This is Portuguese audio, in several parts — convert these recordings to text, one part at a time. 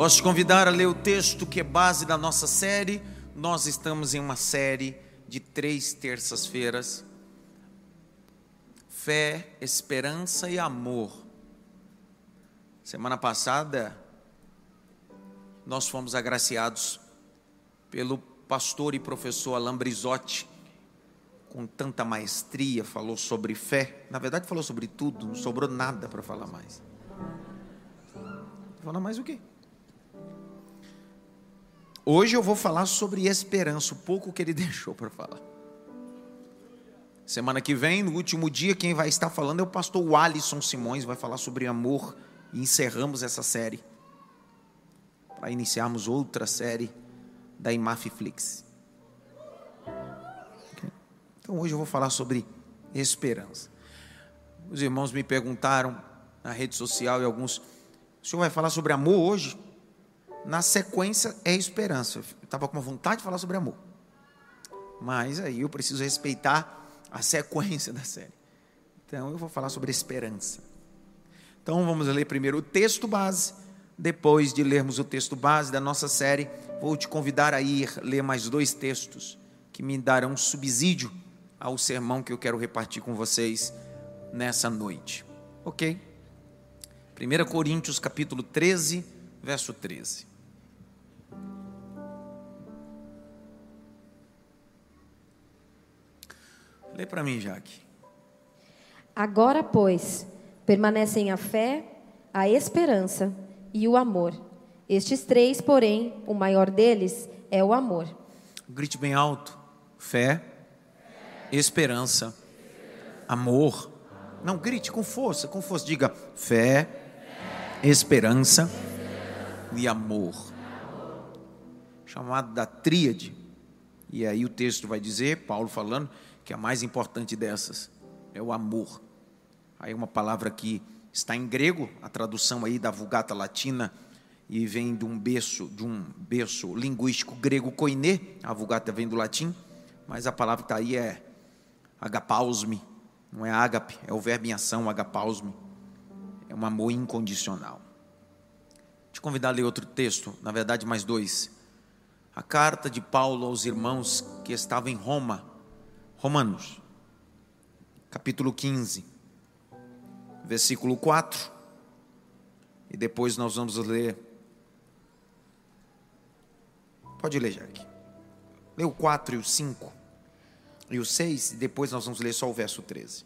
Posso te convidar a ler o texto que é base da nossa série. Nós estamos em uma série de três terças-feiras. Fé, esperança e amor. Semana passada, nós fomos agraciados pelo pastor e professor Alain Brizotti, com tanta maestria, falou sobre fé. Na verdade, falou sobre tudo, não sobrou nada para falar mais. Falar mais o quê? Hoje eu vou falar sobre esperança, o pouco que ele deixou para falar. Semana que vem, no último dia, quem vai estar falando é o pastor Alisson Simões, vai falar sobre amor e encerramos essa série. Para iniciarmos outra série da Imafiflix. Então hoje eu vou falar sobre esperança. Os irmãos me perguntaram na rede social e alguns, o senhor vai falar sobre amor hoje? Na sequência é esperança. Eu estava com uma vontade de falar sobre amor. Mas aí eu preciso respeitar a sequência da série. Então eu vou falar sobre esperança. Então vamos ler primeiro o texto base. Depois de lermos o texto base da nossa série, vou te convidar a ir ler mais dois textos que me darão subsídio ao sermão que eu quero repartir com vocês nessa noite. Ok? 1 Coríntios capítulo 13, verso 13. Lê para mim, Jaque. Agora, pois, permanecem a fé, a esperança e o amor. Estes três, porém, o maior deles é o amor. Grite bem alto: fé, esperança, amor. Não, grite com força, com força. Diga fé, esperança e amor. Chamado da tríade. E aí o texto vai dizer, Paulo falando, que a mais importante dessas é o amor. Aí uma palavra que está em grego, a tradução aí da Vulgata Latina, e vem de um berço, de um berço linguístico grego koiné, a Vulgata vem do latim, mas a palavra que está aí é agapausme, não é ágape, é o verbo em ação, agapausme, é um amor incondicional. Te convidar a ler outro texto, na verdade mais dois. A carta de Paulo aos irmãos que estavam em Roma, Romanos, capítulo 15, versículo 4. E depois nós vamos ler. Pode ler, Jack. Lê o 4 e o 5 e o 6, e depois nós vamos ler só o verso 13.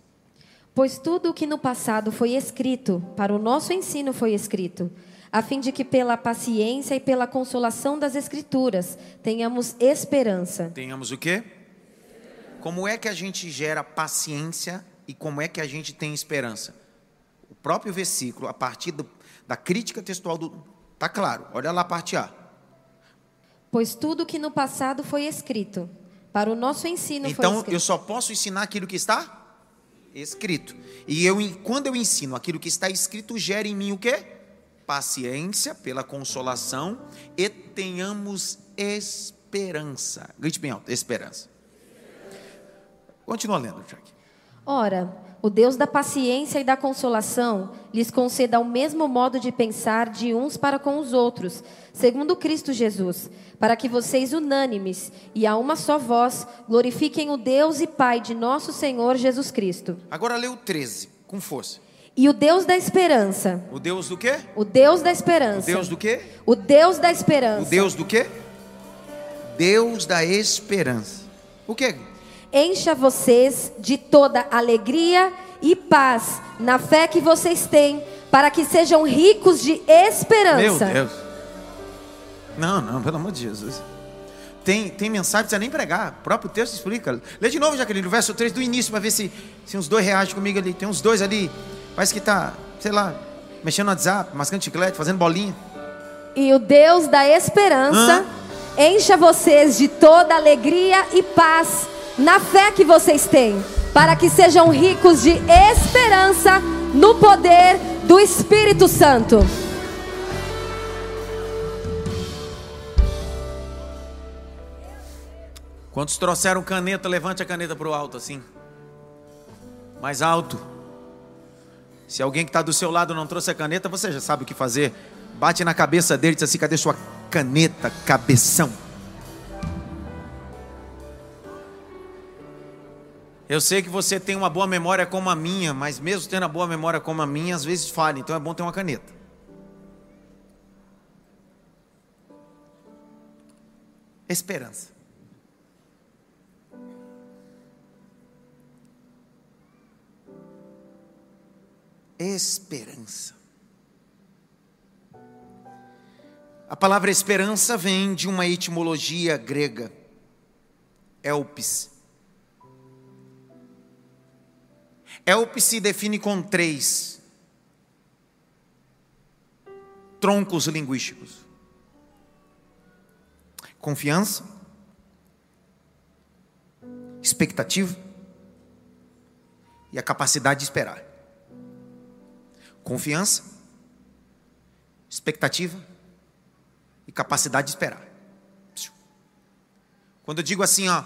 Pois tudo o que no passado foi escrito, para o nosso ensino foi escrito, a fim de que pela paciência e pela consolação das Escrituras tenhamos esperança. Tenhamos o quê? Como é que a gente gera paciência e como é que a gente tem esperança? O próprio versículo, a partir do, da crítica textual do. Está claro, olha lá a parte A. Pois tudo que no passado foi escrito, para o nosso ensino então, foi escrito. eu só posso ensinar aquilo que está escrito. E eu, quando eu ensino aquilo que está escrito, gera em mim o quê? Paciência pela consolação e tenhamos esperança. Grite bem alto, esperança. Continua lendo, Jack. Ora, o Deus da paciência e da consolação lhes conceda o mesmo modo de pensar de uns para com os outros, segundo Cristo Jesus, para que vocês unânimes e a uma só voz glorifiquem o Deus e Pai de nosso Senhor Jesus Cristo. Agora o 13, com força. E o Deus da esperança. O Deus do quê? O Deus da esperança. O Deus do quê? O Deus da esperança. O Deus do quê? Deus da esperança. O quê? Encha vocês de toda alegria e paz na fé que vocês têm, para que sejam ricos de esperança. Meu Deus. Não, não, pelo amor de Jesus. Tem, tem mensagem, não precisa nem pregar. O próprio texto explica. Lê de novo, Jaqueline, o verso 3 do início, para ver se, se uns dois reagem comigo ali. Tem uns dois ali, parece que está, sei lá, mexendo no WhatsApp, mascando chiclete, fazendo bolinha. E o Deus da esperança Hã? encha vocês de toda alegria e paz na fé que vocês têm, para que sejam ricos de esperança no poder do Espírito Santo. Quantos trouxeram caneta, levante a caneta para o alto assim. Mais alto. Se alguém que está do seu lado não trouxe a caneta, você já sabe o que fazer. Bate na cabeça dele e diz assim: cadê sua caneta, cabeção? Eu sei que você tem uma boa memória como a minha, mas mesmo tendo a boa memória como a minha, às vezes falha, então é bom ter uma caneta. Esperança. Esperança. A palavra esperança vem de uma etimologia grega, elpis. Elpis se define com três troncos linguísticos: confiança, expectativa e a capacidade de esperar. Confiança, expectativa e capacidade de esperar. Quando eu digo assim, ó,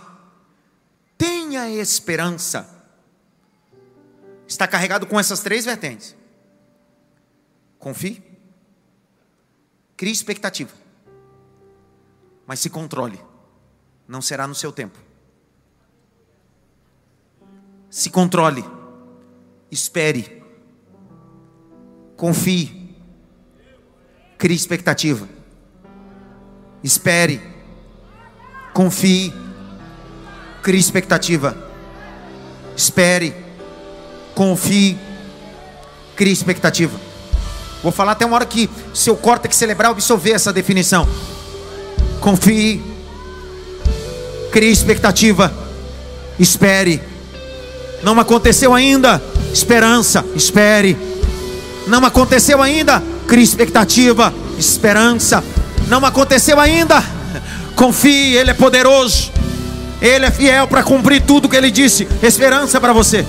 tenha esperança, está carregado com essas três vertentes. Confie, crie expectativa, mas se controle, não será no seu tempo. Se controle, espere, confie, crie expectativa, espere, confie, crie expectativa, espere confie, crie expectativa. Vou falar até uma hora que seu córtex cerebral absorver essa definição. Confie, crie expectativa, espere. Não aconteceu ainda, esperança, espere. Não aconteceu ainda, crie expectativa, esperança. Não aconteceu ainda, confie, Ele é poderoso, Ele é fiel para cumprir tudo que Ele disse. Esperança para você.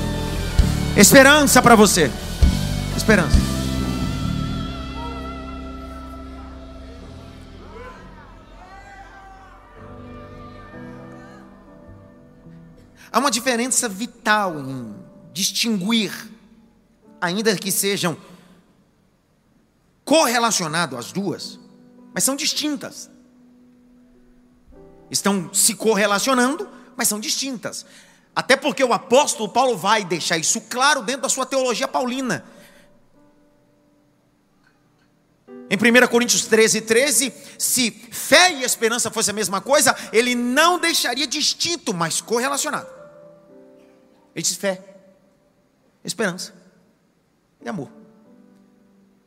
Esperança para você. Esperança. Há uma diferença vital em distinguir, ainda que sejam correlacionadas as duas, mas são distintas. Estão se correlacionando, mas são distintas. Até porque o apóstolo Paulo vai deixar isso claro dentro da sua teologia paulina. Em 1 Coríntios 13, 13, se fé e esperança fosse a mesma coisa, ele não deixaria distinto, mas correlacionado. Ele diz fé, esperança e amor.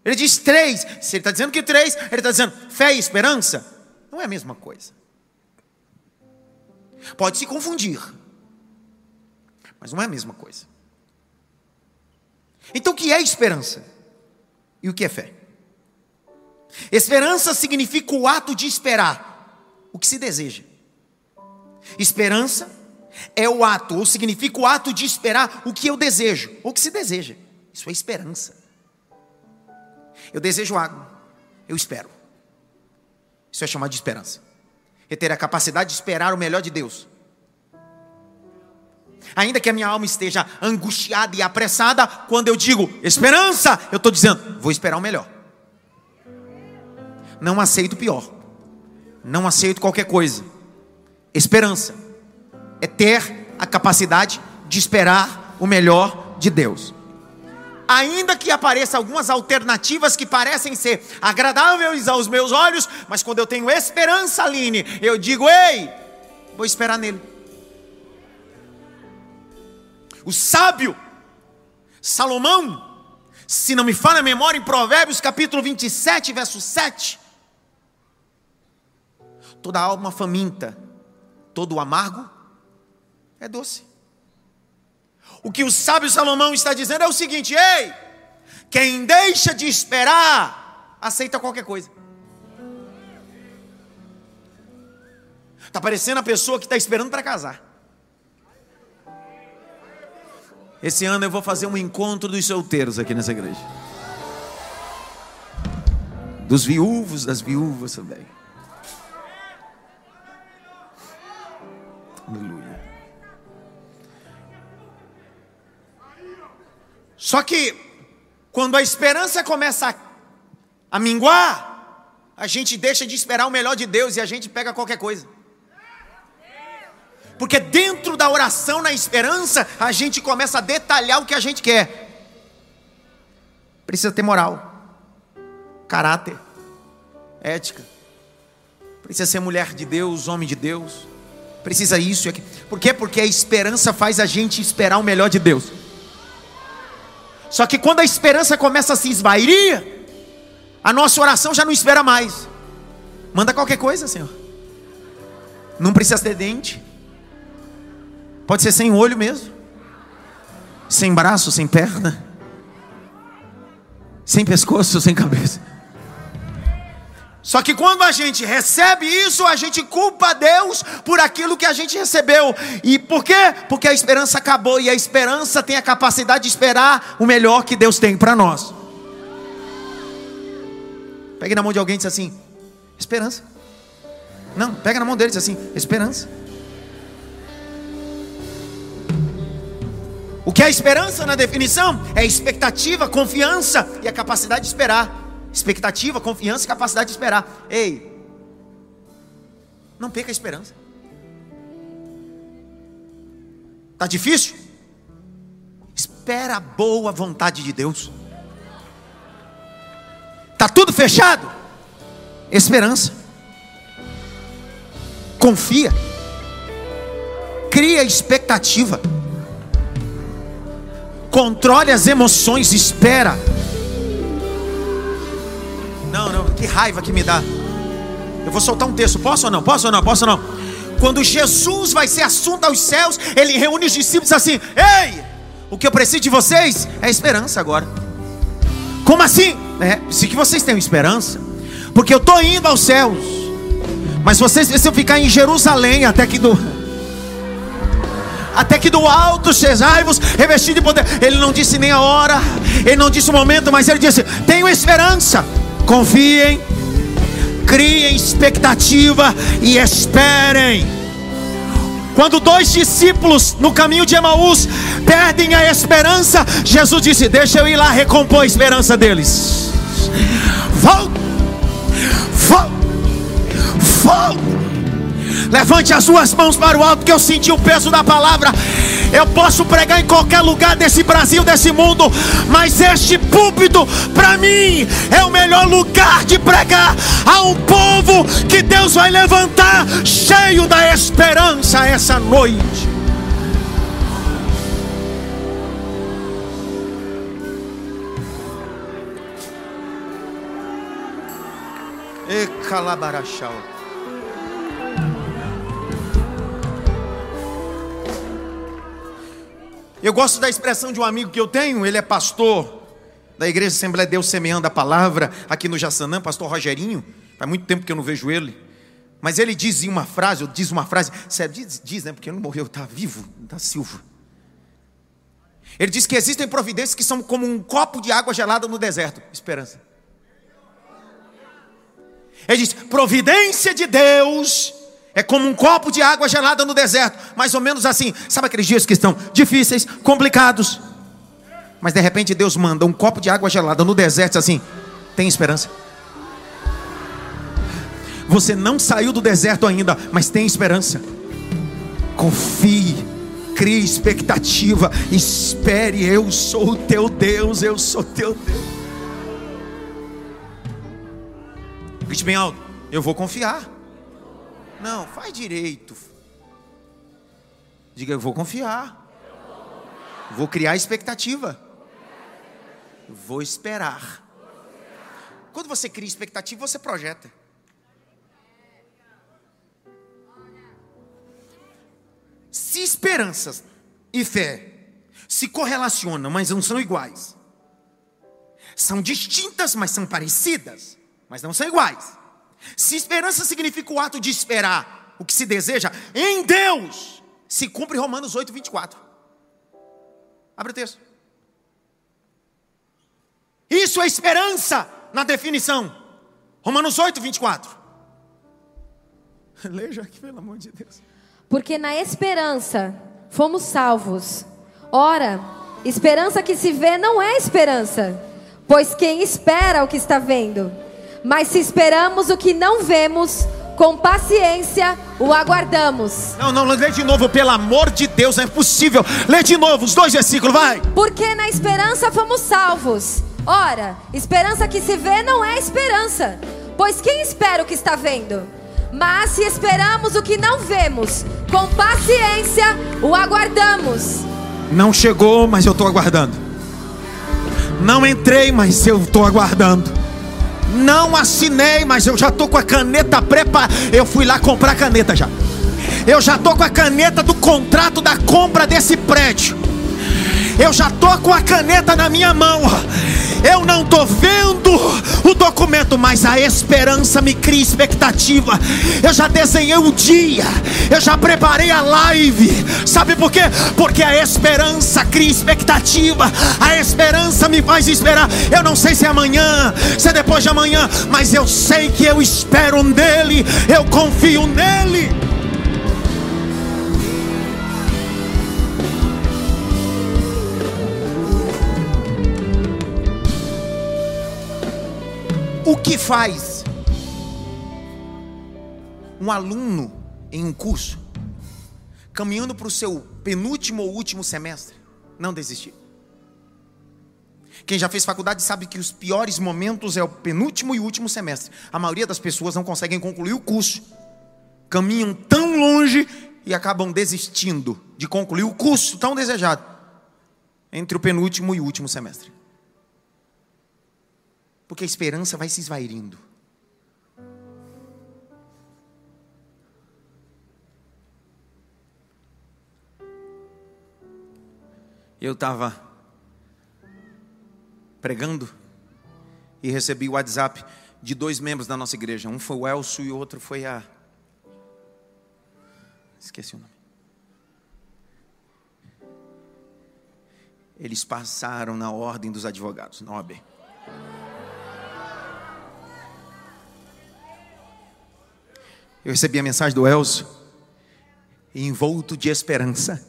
Ele diz três, se ele está dizendo que três, ele está dizendo fé e esperança, não é a mesma coisa. Pode se confundir mas não é a mesma coisa. Então, o que é esperança? E o que é fé? Esperança significa o ato de esperar o que se deseja. Esperança é o ato, ou significa o ato de esperar o que eu desejo, ou o que se deseja. Isso é esperança. Eu desejo água, eu espero. Isso é chamado de esperança. É ter a capacidade de esperar o melhor de Deus. Ainda que a minha alma esteja angustiada e apressada, quando eu digo esperança, eu estou dizendo, vou esperar o melhor. Não aceito o pior. Não aceito qualquer coisa. Esperança é ter a capacidade de esperar o melhor de Deus. Ainda que apareçam algumas alternativas que parecem ser agradáveis aos meus olhos, mas quando eu tenho esperança, Aline, eu digo: ei, vou esperar nele. O sábio, Salomão, se não me falha a memória, em Provérbios capítulo 27, verso 7. Toda alma faminta, todo amargo é doce. O que o sábio Salomão está dizendo é o seguinte: ei, quem deixa de esperar, aceita qualquer coisa. Está parecendo a pessoa que está esperando para casar. Esse ano eu vou fazer um encontro dos solteiros aqui nessa igreja. Dos viúvos, das viúvas também. Aleluia. Só que, quando a esperança começa a a minguar, a gente deixa de esperar o melhor de Deus e a gente pega qualquer coisa. Porque dentro da oração na esperança, a gente começa a detalhar o que a gente quer. Precisa ter moral, caráter, ética. Precisa ser mulher de Deus, homem de Deus. Precisa isso e aqui. Por quê? Porque a esperança faz a gente esperar o melhor de Deus. Só que quando a esperança começa a se esvair, a nossa oração já não espera mais. Manda qualquer coisa, Senhor. Não precisa ter dente. Pode ser sem olho mesmo. Sem braço, sem perna. Sem pescoço, sem cabeça. Só que quando a gente recebe isso, a gente culpa Deus por aquilo que a gente recebeu. E por quê? Porque a esperança acabou e a esperança tem a capacidade de esperar o melhor que Deus tem para nós. Pegue na mão de alguém e diz assim: esperança. Não, pega na mão dele e diz assim: esperança. O que é esperança na definição? É expectativa, confiança e a capacidade de esperar. Expectativa, confiança e capacidade de esperar. Ei, não perca a esperança. Está difícil? Espera a boa vontade de Deus. Está tudo fechado? Esperança. Confia. Cria expectativa. Controle as emoções, espera. Não, não, que raiva que me dá. Eu vou soltar um texto, posso ou não? Posso ou não? Posso ou não? Quando Jesus vai ser assunto aos céus, ele reúne os discípulos assim: Ei, o que eu preciso de vocês é esperança agora. Como assim? É, se que vocês tenham esperança, porque eu estou indo aos céus, mas vocês precisam ficar em Jerusalém até que do até que do alto sejai-vos revestido de poder. Ele não disse nem a hora, ele não disse o momento, mas ele disse: Tenho esperança confiem, criem expectativa e esperem. Quando dois discípulos no caminho de Emaús perdem a esperança, Jesus disse: Deixa eu ir lá recompor a esperança deles. Volta, volta, volta. Levante as suas mãos para o alto, que eu senti o peso da palavra. Eu posso pregar em qualquer lugar desse Brasil, desse mundo, mas este púlpito, para mim, é o melhor lugar de pregar a um povo que Deus vai levantar, cheio da esperança essa noite. E calabarachau. Eu gosto da expressão de um amigo que eu tenho, ele é pastor da Igreja Assembleia de Deus Semeando a Palavra, aqui no Jaçanã, pastor Rogerinho. Faz muito tempo que eu não vejo ele. Mas ele diz uma frase, diz uma frase, diz, diz né? Porque ele não morreu, está vivo, está Silva. Ele diz que existem providências que são como um copo de água gelada no deserto. Esperança. Ele diz: providência de Deus é como um copo de água gelada no deserto, mais ou menos assim. Sabe aqueles dias que estão difíceis, complicados? Mas de repente Deus manda um copo de água gelada no deserto assim: tem esperança. Você não saiu do deserto ainda, mas tem esperança. Confie, crie expectativa, espere. Eu sou o teu Deus, eu sou teu Deus. Grite bem alto: eu vou confiar. Não, faz direito. Diga, eu vou confiar. Vou criar expectativa. Vou esperar. Quando você cria expectativa, você projeta. Se esperanças e fé se correlacionam, mas não são iguais. São distintas, mas são parecidas, mas não são iguais. Se esperança significa o ato de esperar o que se deseja em Deus, se cumpre Romanos 8, 24. Abre o texto. Isso é esperança na definição. Romanos 8, 24. Leia aqui, pelo amor de Deus. Porque na esperança fomos salvos. Ora, esperança que se vê não é esperança, pois quem espera o que está vendo. Mas se esperamos o que não vemos, com paciência o aguardamos. Não, não, lê de novo, pelo amor de Deus, é impossível. Lê de novo os dois versículos, vai. Porque na esperança fomos salvos. Ora, esperança que se vê não é esperança. Pois quem espera o que está vendo? Mas se esperamos o que não vemos, com paciência o aguardamos. Não chegou, mas eu estou aguardando. Não entrei, mas eu estou aguardando. Não assinei, mas eu já estou com a caneta preparada. Eu fui lá comprar a caneta já. Eu já estou com a caneta do contrato da compra desse prédio. Eu já estou com a caneta na minha mão. Eu não estou vendo o documento, mas a esperança me cria expectativa. Eu já desenhei o dia, eu já preparei a live. Sabe por quê? Porque a esperança cria expectativa. A esperança me faz esperar. Eu não sei se é amanhã, se é depois de amanhã, mas eu sei que eu espero nele, eu confio nele. Que faz um aluno em um curso, caminhando para o seu penúltimo ou último semestre, não desistir? Quem já fez faculdade sabe que os piores momentos é o penúltimo e último semestre. A maioria das pessoas não conseguem concluir o curso, caminham tão longe e acabam desistindo de concluir o curso tão desejado entre o penúltimo e o último semestre. Porque a esperança vai se esvairindo. Eu estava pregando e recebi o WhatsApp de dois membros da nossa igreja. Um foi o Elcio e o outro foi a. Esqueci o nome. Eles passaram na ordem dos advogados, OAB. Eu recebi a mensagem do Elcio, envolto de esperança.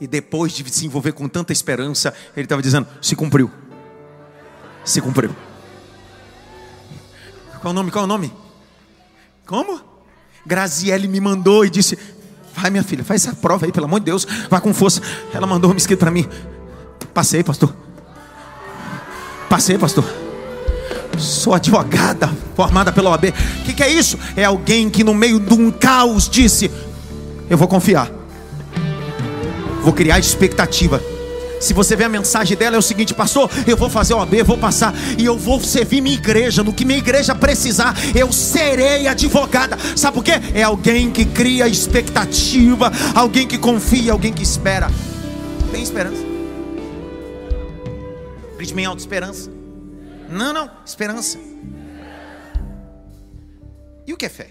E depois de se envolver com tanta esperança, ele estava dizendo: se cumpriu. Se cumpriu. Qual o nome? Qual o nome? Como? Graziele me mandou e disse: Vai, minha filha, faz essa prova aí, pelo amor de Deus, vá com força. Ela mandou um escrito para mim. Passei, pastor. Passei, pastor. Sou advogada formada pela OAB. O que, que é isso? É alguém que no meio de um caos disse: Eu vou confiar, vou criar expectativa. Se você vê a mensagem dela, é o seguinte, pastor, eu vou fazer OAB, vou passar e eu vou servir minha igreja. No que minha igreja precisar, eu serei advogada. Sabe por quê? É alguém que cria expectativa, alguém que confia, alguém que espera. Tem esperança. Grite bem alto, esperança. Não, não, esperança. E o que é fé?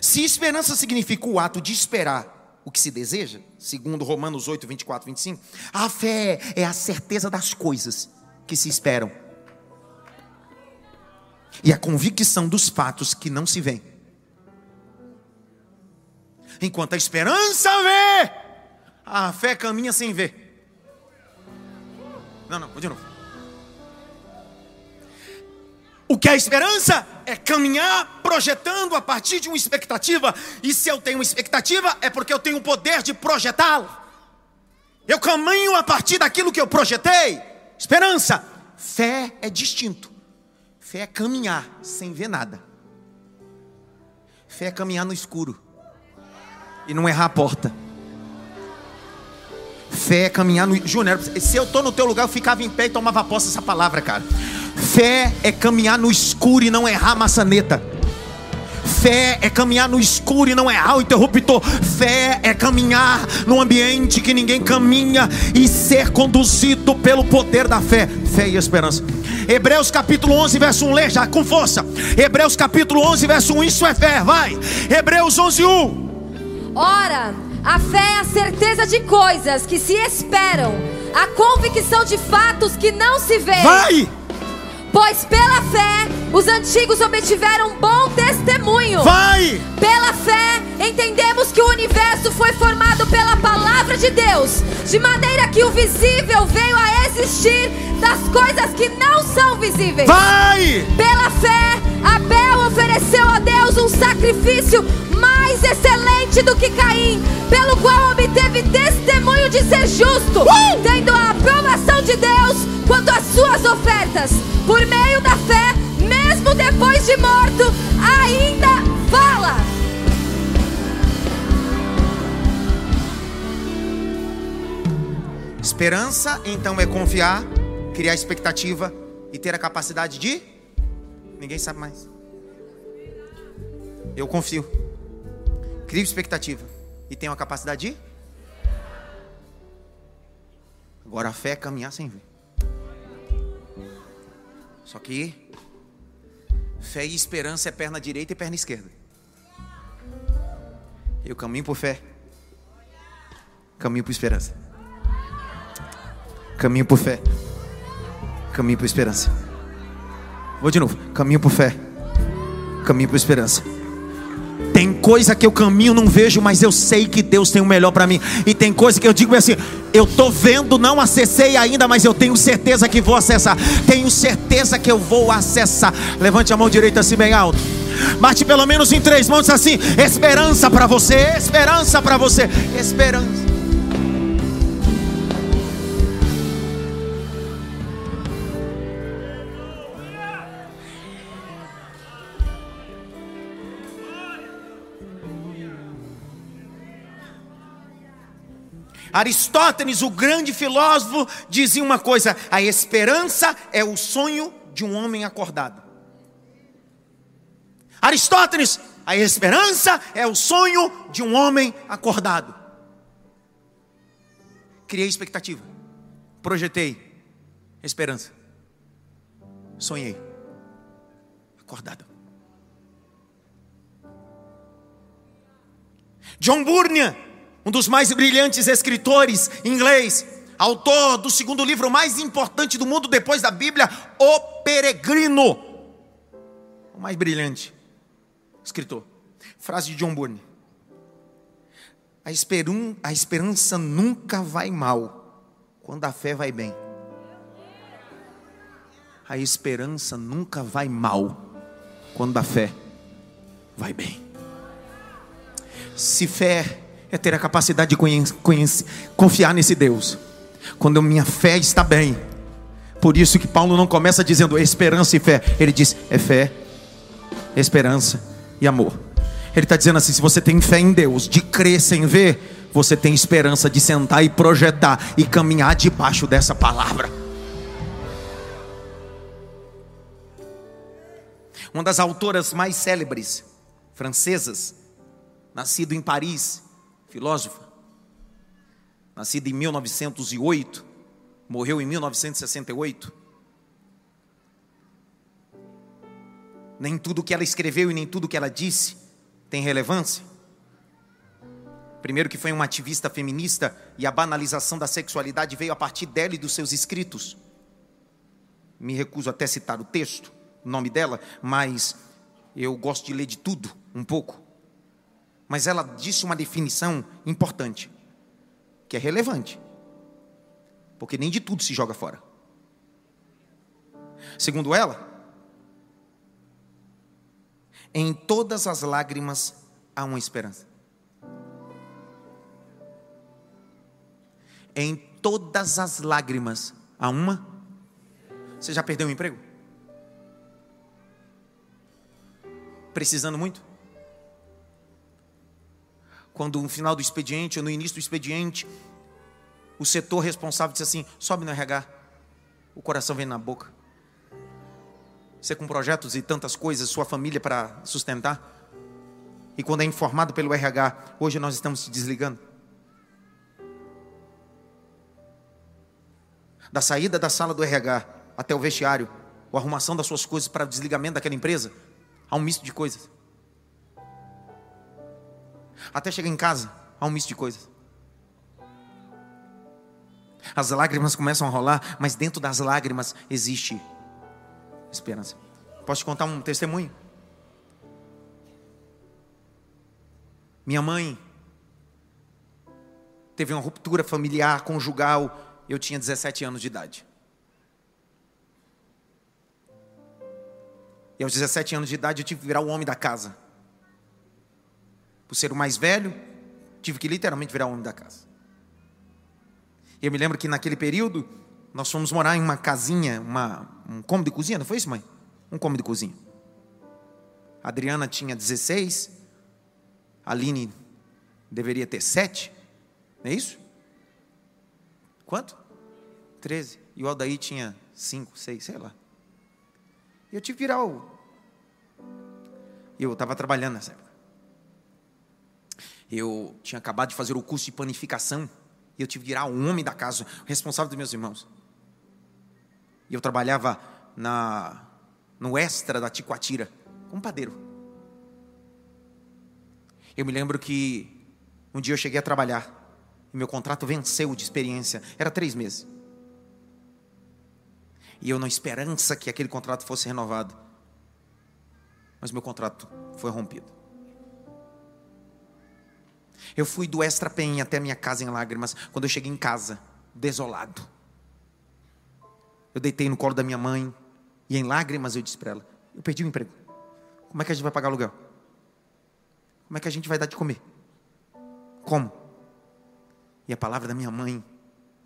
Se esperança significa o ato de esperar o que se deseja, segundo Romanos 8, 24, 25, a fé é a certeza das coisas que se esperam e a convicção dos fatos que não se veem. Enquanto a esperança vê, a fé caminha sem ver. Não, não, de novo. O que é esperança? É caminhar projetando a partir de uma expectativa. E se eu tenho uma expectativa, é porque eu tenho o poder de projetá-la. Eu caminho a partir daquilo que eu projetei. Esperança. Fé é distinto. Fé é caminhar sem ver nada. Fé é caminhar no escuro e não errar a porta. Fé é caminhar no. Júnior, se eu estou no teu lugar, eu ficava em pé e tomava posse dessa palavra, cara. Fé é caminhar no escuro e não errar a maçaneta. Fé é caminhar no escuro e não errar o interruptor. Fé é caminhar no ambiente que ninguém caminha e ser conduzido pelo poder da fé. Fé e esperança. Hebreus capítulo 11, verso 1, lê já com força. Hebreus capítulo 11, verso 1, isso é fé, vai. Hebreus 11, 1. Ora, a fé é a certeza de coisas que se esperam, a convicção de fatos que não se veem. Vai! Pois pela fé Os antigos obtiveram bom testemunho. Vai! Pela fé, entendemos que o universo foi formado pela palavra de Deus, de maneira que o visível veio a existir das coisas que não são visíveis. Vai! Pela fé, Abel ofereceu a Deus um sacrifício mais excelente do que Caim, pelo qual obteve testemunho de ser justo, Uh! tendo a aprovação de Deus quanto às suas ofertas. Por meio da fé, mesmo depois de morto, ainda fala. Esperança, então, é confiar, criar expectativa e ter a capacidade de. Ninguém sabe mais. Eu confio. Crio expectativa e tenho a capacidade de. Agora a fé é caminhar sem ver. Só que fé e esperança é perna direita e perna esquerda. Eu caminho por fé. Caminho por esperança. Caminho por fé. Caminho por esperança. Vou de novo. Caminho por fé. Caminho por esperança. Coisa que eu caminho não vejo, mas eu sei que Deus tem o melhor para mim. E tem coisa que eu digo assim, eu tô vendo, não acessei ainda, mas eu tenho certeza que vou acessar. Tenho certeza que eu vou acessar. Levante a mão direita assim bem alto. Bate pelo menos em três mãos assim, esperança para você, esperança para você, esperança. Aristóteles, o grande filósofo, dizia uma coisa: a esperança é o sonho de um homem acordado. Aristóteles, a esperança é o sonho de um homem acordado. Criei expectativa, projetei esperança, sonhei, acordado. John Bunyan, um dos mais brilhantes escritores inglês, autor do segundo livro mais importante do mundo depois da Bíblia, O Peregrino. O mais brilhante escritor. Frase de John Bunyan. A, esperum, a esperança nunca vai mal quando a fé vai bem. A esperança nunca vai mal quando a fé vai bem. Se fé é ter a capacidade de conhecer, conhecer, confiar nesse Deus. Quando minha fé está bem. Por isso que Paulo não começa dizendo esperança e fé. Ele diz é fé, esperança e amor. Ele está dizendo assim: se você tem fé em Deus, de crer sem ver, você tem esperança de sentar e projetar e caminhar debaixo dessa palavra. Uma das autoras mais célebres francesas, nascido em Paris, filósofa, nascida em 1908, morreu em 1968. Nem tudo que ela escreveu e nem tudo que ela disse tem relevância. Primeiro, que foi uma ativista feminista e a banalização da sexualidade veio a partir dela e dos seus escritos. Me recuso até citar o texto, o nome dela, mas eu gosto de ler de tudo, um pouco. Mas ela disse uma definição importante, que é relevante, porque nem de tudo se joga fora. Segundo ela, em todas as lágrimas há uma esperança. Em todas as lágrimas há uma. Você já perdeu o emprego? Precisando muito? Quando no final do expediente ou no início do expediente, o setor responsável disse assim: sobe no RH, o coração vem na boca. Você com projetos e tantas coisas, sua família para sustentar. E quando é informado pelo RH, hoje nós estamos se desligando. Da saída da sala do RH até o vestiário, ou arrumação das suas coisas para o desligamento daquela empresa, há um misto de coisas. Até chegar em casa, há um misto de coisas. As lágrimas começam a rolar, mas dentro das lágrimas existe esperança. Posso te contar um testemunho? Minha mãe teve uma ruptura familiar, conjugal, eu tinha 17 anos de idade. E aos 17 anos de idade eu tive que virar o homem da casa. Por ser o mais velho, tive que literalmente virar o homem da casa. Eu me lembro que naquele período nós fomos morar em uma casinha, uma, um cômodo de cozinha, não foi isso, mãe? Um cômodo de cozinha. A Adriana tinha 16, a Aline deveria ter 7, não é isso? Quanto? 13. E o Aldaí tinha 5, 6, sei lá. E eu tive que virar o. Eu estava trabalhando nessa época. Eu tinha acabado de fazer o curso de panificação. E eu tive que virar o homem da casa, responsável dos meus irmãos. E eu trabalhava na, no extra da Ticoatira, como padeiro. Eu me lembro que um dia eu cheguei a trabalhar. E meu contrato venceu de experiência. Era três meses. E eu na esperança que aquele contrato fosse renovado. Mas meu contrato foi rompido. Eu fui do Extra Pen até minha casa em lágrimas. Quando eu cheguei em casa, desolado. Eu deitei no colo da minha mãe. E em lágrimas eu disse para ela: Eu perdi o emprego. Como é que a gente vai pagar aluguel? Como é que a gente vai dar de comer? Como? E a palavra da minha mãe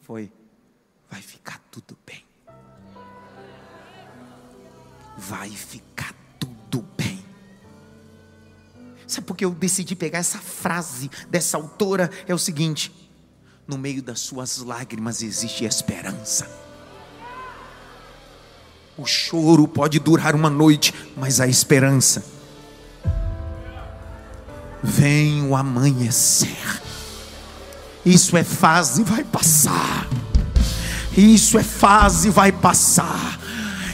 foi: Vai ficar tudo bem vai ficar Sabe por que eu decidi pegar essa frase dessa autora? É o seguinte: no meio das suas lágrimas existe esperança. O choro pode durar uma noite, mas a esperança vem o amanhecer. Isso é fase, vai passar. Isso é fase, vai passar.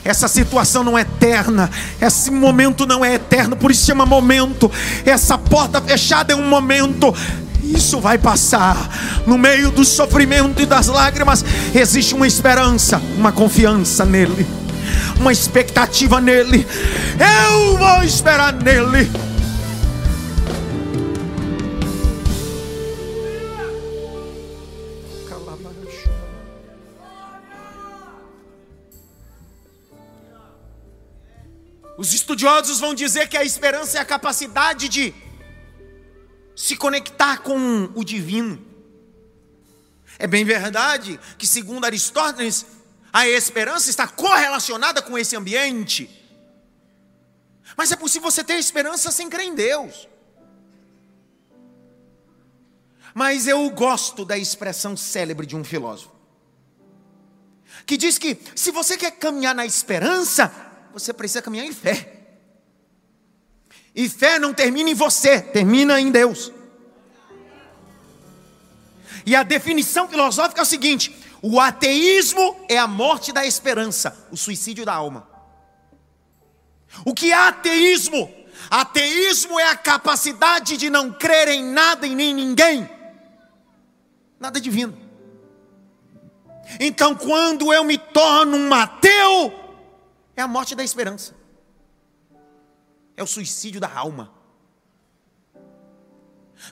Essa situação não é eterna, esse momento não é eterno, por isso chama momento. Essa porta fechada é um momento. Isso vai passar. No meio do sofrimento e das lágrimas, existe uma esperança, uma confiança nele, uma expectativa nele. Eu vou esperar nele. Os estudiosos vão dizer que a esperança é a capacidade de se conectar com o divino. É bem verdade que, segundo Aristóteles, a esperança está correlacionada com esse ambiente. Mas é possível você ter esperança sem crer em Deus. Mas eu gosto da expressão célebre de um filósofo, que diz que se você quer caminhar na esperança, você precisa caminhar em fé. E fé não termina em você, termina em Deus. E a definição filosófica é o seguinte: o ateísmo é a morte da esperança, o suicídio da alma. O que é ateísmo? Ateísmo é a capacidade de não crer em nada e nem ninguém, nada divino. Então, quando eu me torno um ateu, é a morte da esperança. É o suicídio da alma.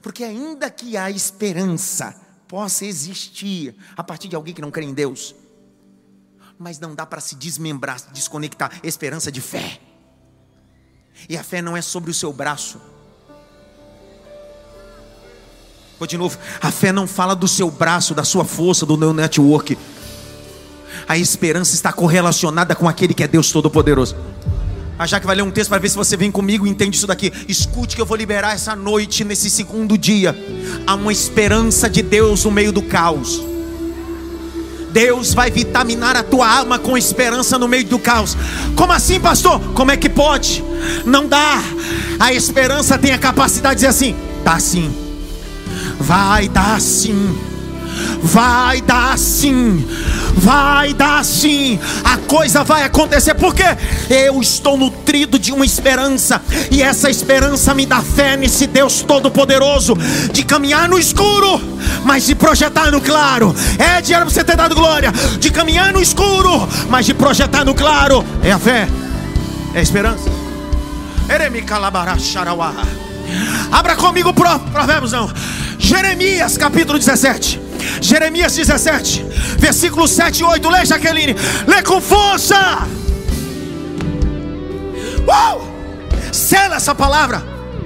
Porque ainda que a esperança possa existir a partir de alguém que não crê em Deus, mas não dá para se desmembrar, se desconectar esperança de fé. E a fé não é sobre o seu braço. Vou de novo, a fé não fala do seu braço, da sua força, do meu network a esperança está correlacionada com aquele que é Deus Todo-Poderoso. A Jaque vai ler um texto para ver se você vem comigo e entende isso daqui. Escute que eu vou liberar essa noite, nesse segundo dia. Há uma esperança de Deus no meio do caos. Deus vai vitaminar a tua alma com esperança no meio do caos. Como assim, pastor? Como é que pode? Não dá. A esperança tem a capacidade de dizer assim: dá sim, vai dar sim Vai dar sim, vai dar sim, a coisa vai acontecer, porque eu estou nutrido de uma esperança, e essa esperança me dá fé nesse Deus Todo-Poderoso, de caminhar no escuro, mas de projetar no claro. É dinheiro para você ter dado glória, de caminhar no escuro, mas de projetar no claro, é a fé. É esperança. Abra comigo não. Jeremias capítulo 17. Jeremias 17, versículo 7 e 8. Lê, Jaqueline. Lê com força. Uau! Sela essa palavra.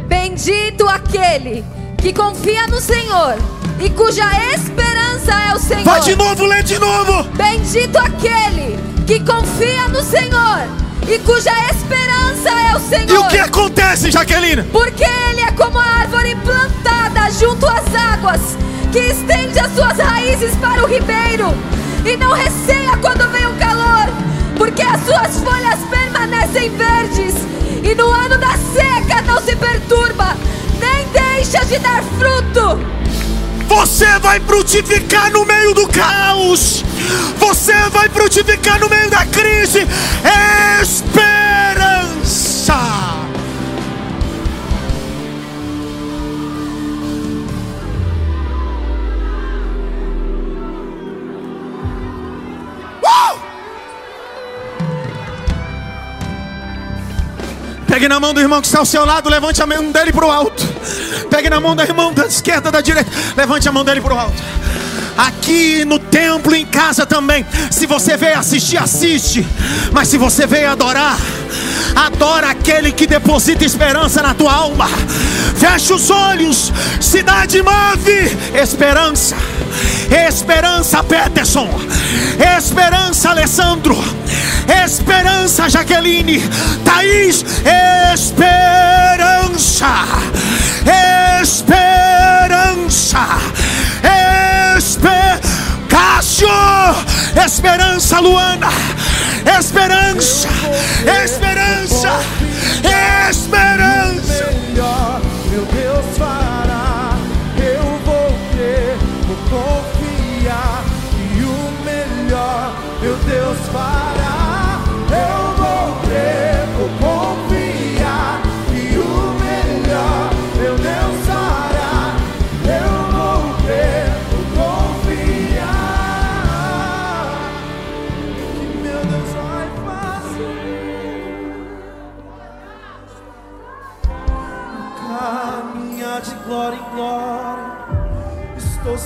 Bendito aquele que confia no Senhor e cuja esperança é o Senhor. Vai de novo, lê de novo. Bendito aquele que confia no Senhor e cuja esperança é o Senhor. E o que acontece, Jaqueline? Porque ele é como a árvore plantada junto às águas, que estende as suas raízes para o ribeiro e não receia quando vem o calor, porque as suas folhas permanecem verdes e no ano da seca não se perturba, nem deixa de dar fruto. Você vai frutificar no meio do caos. Você vai frutificar no meio da crise. Esperança. Pegue na mão do irmão que está ao seu lado, levante a mão dele para o alto. Pegue na mão do irmão da esquerda, da direita, levante a mão dele para o alto. Aqui no templo, em casa também. Se você veio assistir, assiste. Mas se você veio adorar, adora aquele que deposita esperança na tua alma. Fecha os olhos, cidade move esperança. Esperança Peterson, Esperança Alessandro, Esperança Jaqueline, Thaís, Esperança, Esperança, Esper... Cássio, Esperança Luana, Esperança, Esperança, Esperança. Meu Deus fará,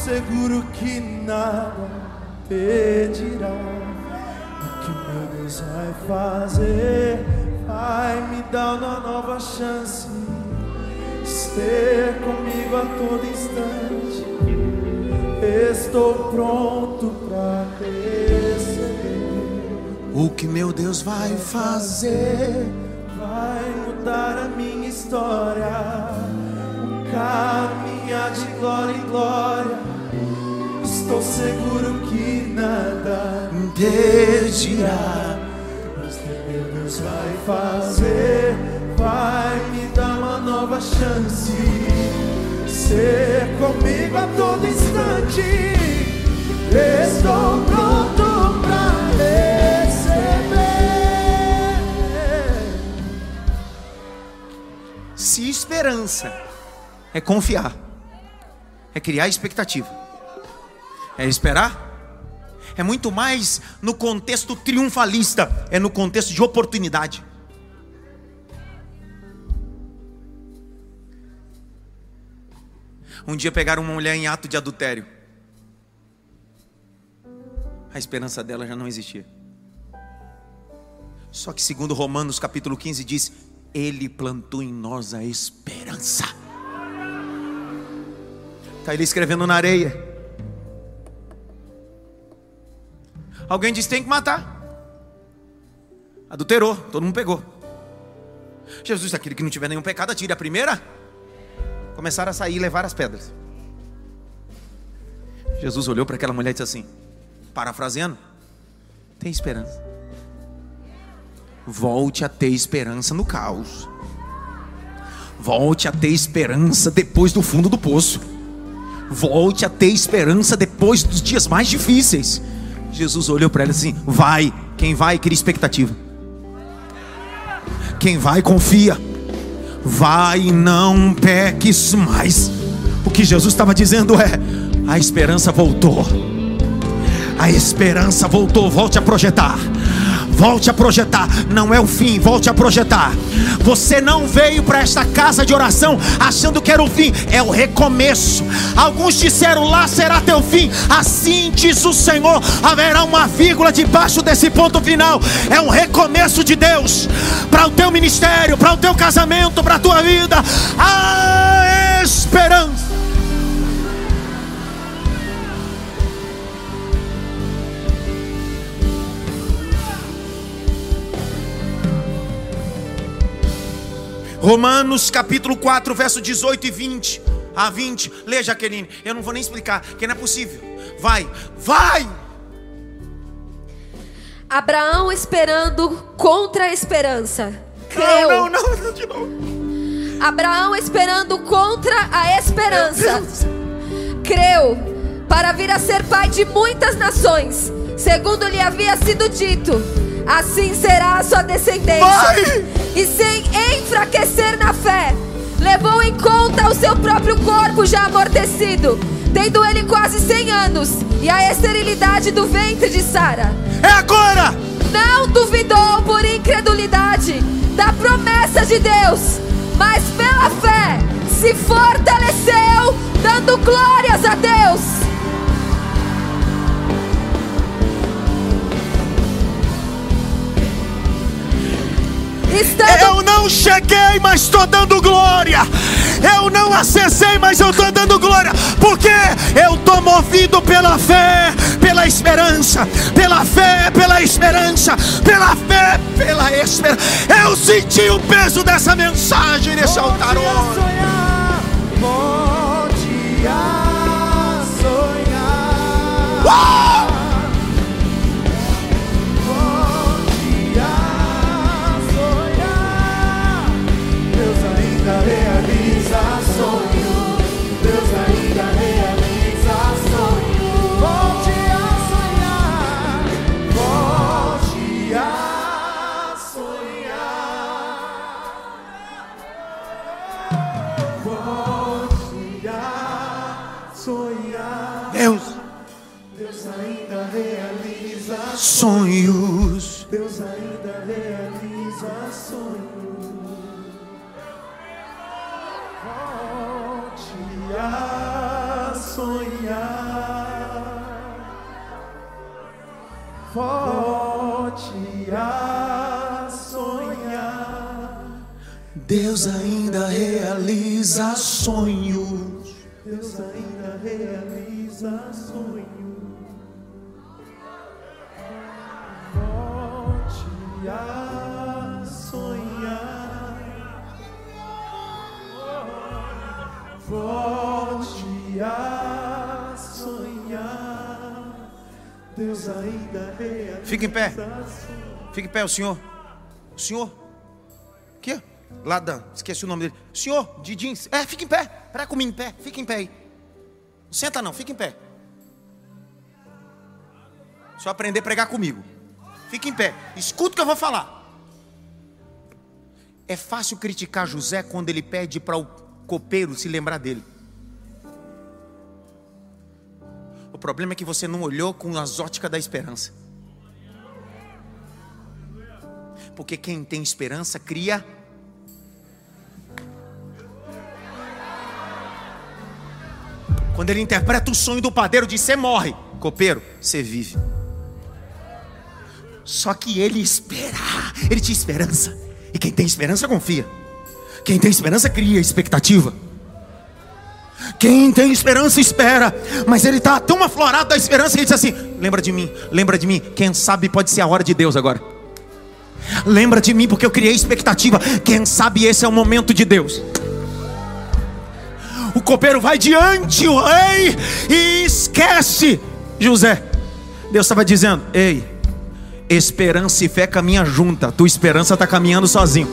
seguro que nada pedirá. O que meu Deus vai fazer? Vai me dar uma nova chance. Ser comigo a todo instante. Estou pronto para receber. O que meu Deus vai fazer? Vai mudar a minha história. Caminhar de glória em glória. Estou seguro que nada impedirá. Mas meu Deus vai fazer? Vai me dar uma nova chance. Ser comigo a todo instante. Estou pronto para receber. Se esperança é confiar, é criar expectativa, é esperar, é muito mais no contexto triunfalista, é no contexto de oportunidade. Um dia pegaram uma mulher em ato de adultério. A esperança dela já não existia. Só que segundo Romanos capítulo 15 diz: ele plantou em nós a esperança. Está ele escrevendo na areia. Alguém disse: tem que matar. Adulterou, todo mundo pegou. Jesus, aquele que não tiver nenhum pecado, atire a primeira. Começaram a sair e levar as pedras. Jesus olhou para aquela mulher e disse assim, parafraseando: tem esperança. Volte a ter esperança no caos. Volte a ter esperança depois do fundo do poço. Volte a ter esperança depois dos dias mais difíceis. Jesus olhou para ela assim: vai, quem vai cria expectativa. Quem vai confia. Vai, não peques mais. O que Jesus estava dizendo é: a esperança voltou. A esperança voltou, volte a projetar. Volte a projetar. Não é o fim, volte a projetar. Você não veio para esta casa de oração achando que era o fim, é o recomeço. Alguns disseram: lá será teu fim. Assim diz o Senhor: haverá uma vírgula debaixo desse ponto final. É um recomeço de Deus para o teu ministério, para o teu casamento, para a tua vida. A esperança. Romanos capítulo 4, verso 18 e 20 a 20. Lê, Jaqueline. Eu não vou nem explicar, que não é possível. Vai, vai! Abraão esperando contra a esperança. Creu. Não, não, não, de novo. Abraão esperando contra a esperança. Creu para vir a ser pai de muitas nações, segundo lhe havia sido dito assim será a sua descendência. Vai! E sem enfraquecer na fé, levou em conta o seu próprio corpo já amortecido, tendo ele quase 100 anos, e a esterilidade do ventre de Sara. É agora! Não duvidou por incredulidade da promessa de Deus, mas pela fé se fortaleceu, dando glórias a Deus. Estando... Eu não cheguei, mas estou dando glória. Eu não acessei, mas eu estou dando glória. Porque eu estou movido pela fé, pela esperança, pela fé, pela esperança, pela fé, pela esperança. Eu senti o peso dessa mensagem nesse altar hoje. Sonhar, pode sonhar. Fica em pé. Fica em pé, o senhor. O senhor. Que? Lá da. Esqueci o nome dele. O senhor de jeans. É, fica em pé. Para comigo em pé. Fica em pé aí. Não senta não, fica em pé. Só aprender a pregar comigo. Fique em pé. Escuta o que eu vou falar. É fácil criticar José quando ele pede para o copeiro se lembrar dele. O problema é que você não olhou com as óticas da esperança. Porque quem tem esperança cria. Quando ele interpreta o sonho do padeiro de você morre, copeiro, você vive. Só que ele espera, ele tinha esperança. E quem tem esperança confia. Quem tem esperança cria expectativa. Quem tem esperança espera, mas ele está tão aflorado da esperança que ele diz assim: lembra de mim, lembra de mim. Quem sabe pode ser a hora de Deus agora. Lembra de mim porque eu criei expectativa. Quem sabe esse é o momento de Deus. O copeiro vai diante o rei e esquece José. Deus estava dizendo: Ei, Esperança e fé caminham junta. Tua esperança está caminhando sozinho.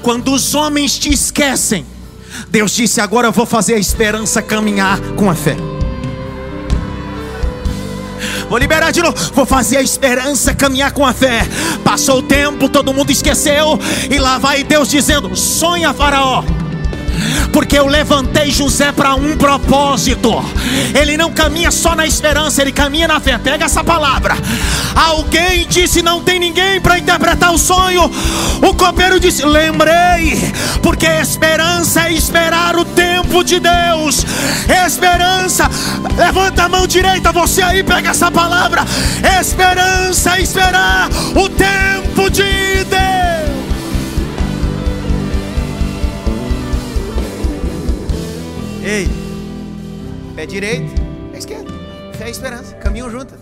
Quando os homens te esquecem, Deus disse: Agora eu vou fazer a esperança caminhar com a fé. Vou liberar de novo. Vou fazer a esperança caminhar com a fé. Passou o tempo, todo mundo esqueceu. E lá vai Deus dizendo: Sonha, Faraó. Porque eu levantei José para um propósito. Ele não caminha só na esperança, ele caminha na fé. Pega essa palavra. Alguém disse: Não tem ninguém para interpretar o sonho. O copeiro disse: Lembrei, porque esperança é esperar o tempo de Deus. Esperança, levanta a mão direita, você aí pega essa palavra. Esperança é esperar o tempo de Deus. Ei, pé direito, pé esquerdo, fé e esperança, caminham juntas.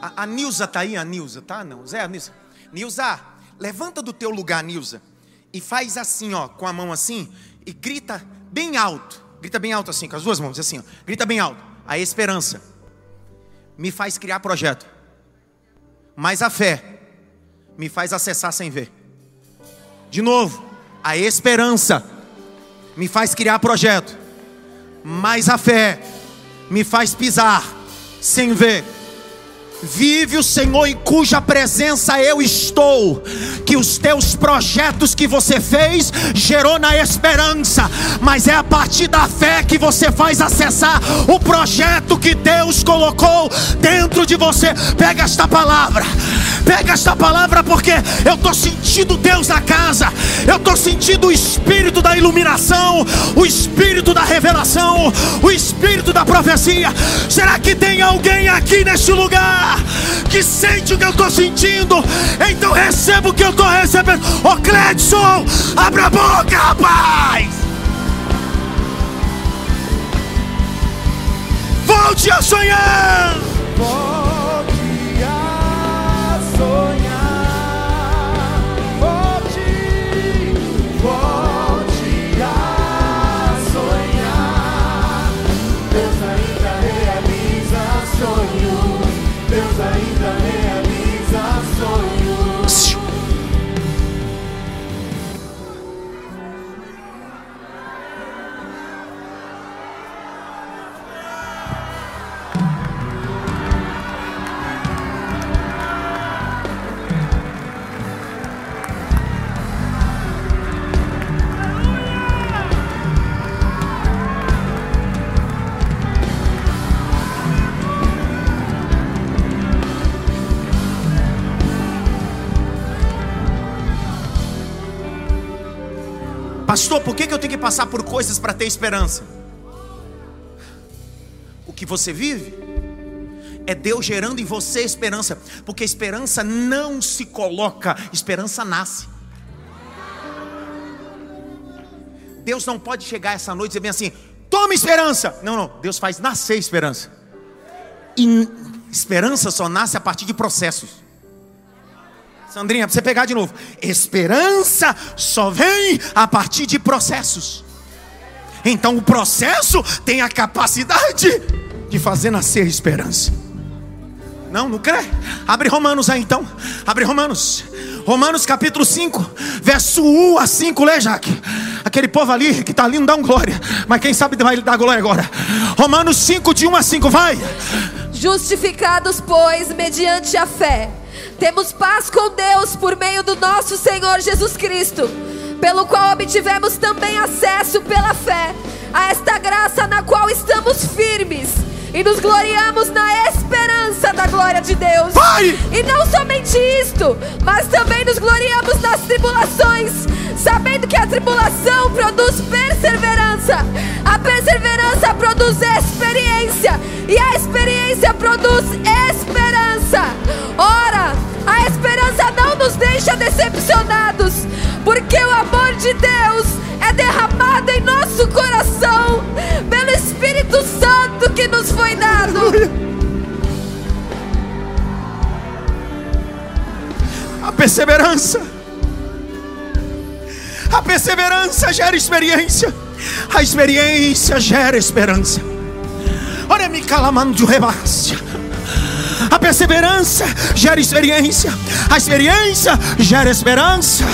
A, Nilza tá aí, a Nilza, tá? Não, Zé, a Nilza. Nilza, levanta do teu lugar, Nilza, e faz assim, ó, com a mão assim, e grita bem alto. Grita bem alto assim, com as duas mãos, assim, ó. Grita bem alto. A esperança me faz criar projeto. Mas a fé me faz acessar sem ver. De novo, a esperança me faz criar projeto. Mas a fé me faz pisar sem ver. Vive o Senhor em cuja presença eu estou. Que os teus projetos que você fez gerou na esperança, mas é a partir da fé que você faz acessar o projeto que Deus colocou dentro de você. Pega esta palavra. Pega esta palavra porque eu estou sentindo Deus na casa. Eu estou sentindo o espírito da iluminação, o espírito da revelação, o espírito da profecia. Será que tem alguém aqui neste lugar? Que sente o que eu estou sentindo, então receba o que eu estou recebendo. Ô oh, Cledson, abra a boca, rapaz. Volte a sonhar. Volte a sonhar. Pastor, por que, eu tenho que passar por coisas para ter esperança? O que você vive é Deus gerando em você esperança, porque esperança não se coloca, esperança nasce. Deus não pode chegar essa noite e dizer assim: toma esperança. Não, não, Deus faz nascer esperança. E esperança só nasce a partir de processos. Sandrinha, para você pegar de novo. Esperança só vem a partir de processos. Então o processo tem a capacidade de fazer nascer esperança. Não, não crê? Abre Romanos aí então. Abre Romanos. Romanos capítulo 5, verso 1 a 5, lê Jaque. Aquele povo ali que está ali não dá um glória, mas quem sabe vai dar glória agora. Romanos 5, de 1 a 5, vai. Justificados, pois, mediante a fé, temos paz com Deus por meio do nosso Senhor Jesus Cristo, pelo qual obtivemos também acesso pela fé a esta graça na qual estamos firmes e nos gloriamos na esperança da glória de Deus. Vai! E não somente isto, mas também nos gloriamos nas tribulações, sabendo que a tribulação produz perseverança, a perseverança produz experiência, e a experiência produz esperança. Ora, a esperança não nos deixa decepcionados, porque o amor de Deus é derramado em nosso coração pelo Espírito Santo que nos foi dado. A perseverança. A perseverança gera experiência. A experiência gera esperança. Olha me calamando rebácia. A perseverança gera experiência. A experiência gera esperança.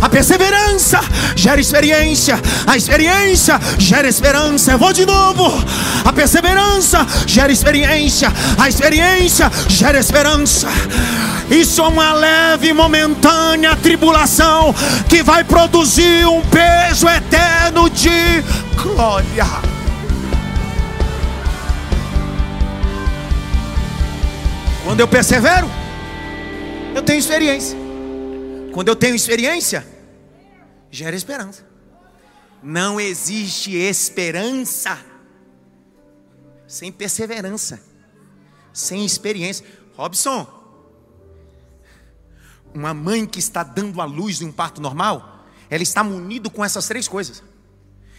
A perseverança gera experiência. A experiência gera esperança. Eu vou de novo. A perseverança gera experiência. A experiência gera esperança. Isso é uma leve, momentânea tribulação que vai produzir um peso eterno de glória. Quando eu persevero, eu tenho experiência. Quando eu tenho experiência, gera esperança. Não existe esperança sem perseverança, sem experiência. Robson, uma mãe que está dando a luz em um parto normal, ela está munido com essas três coisas.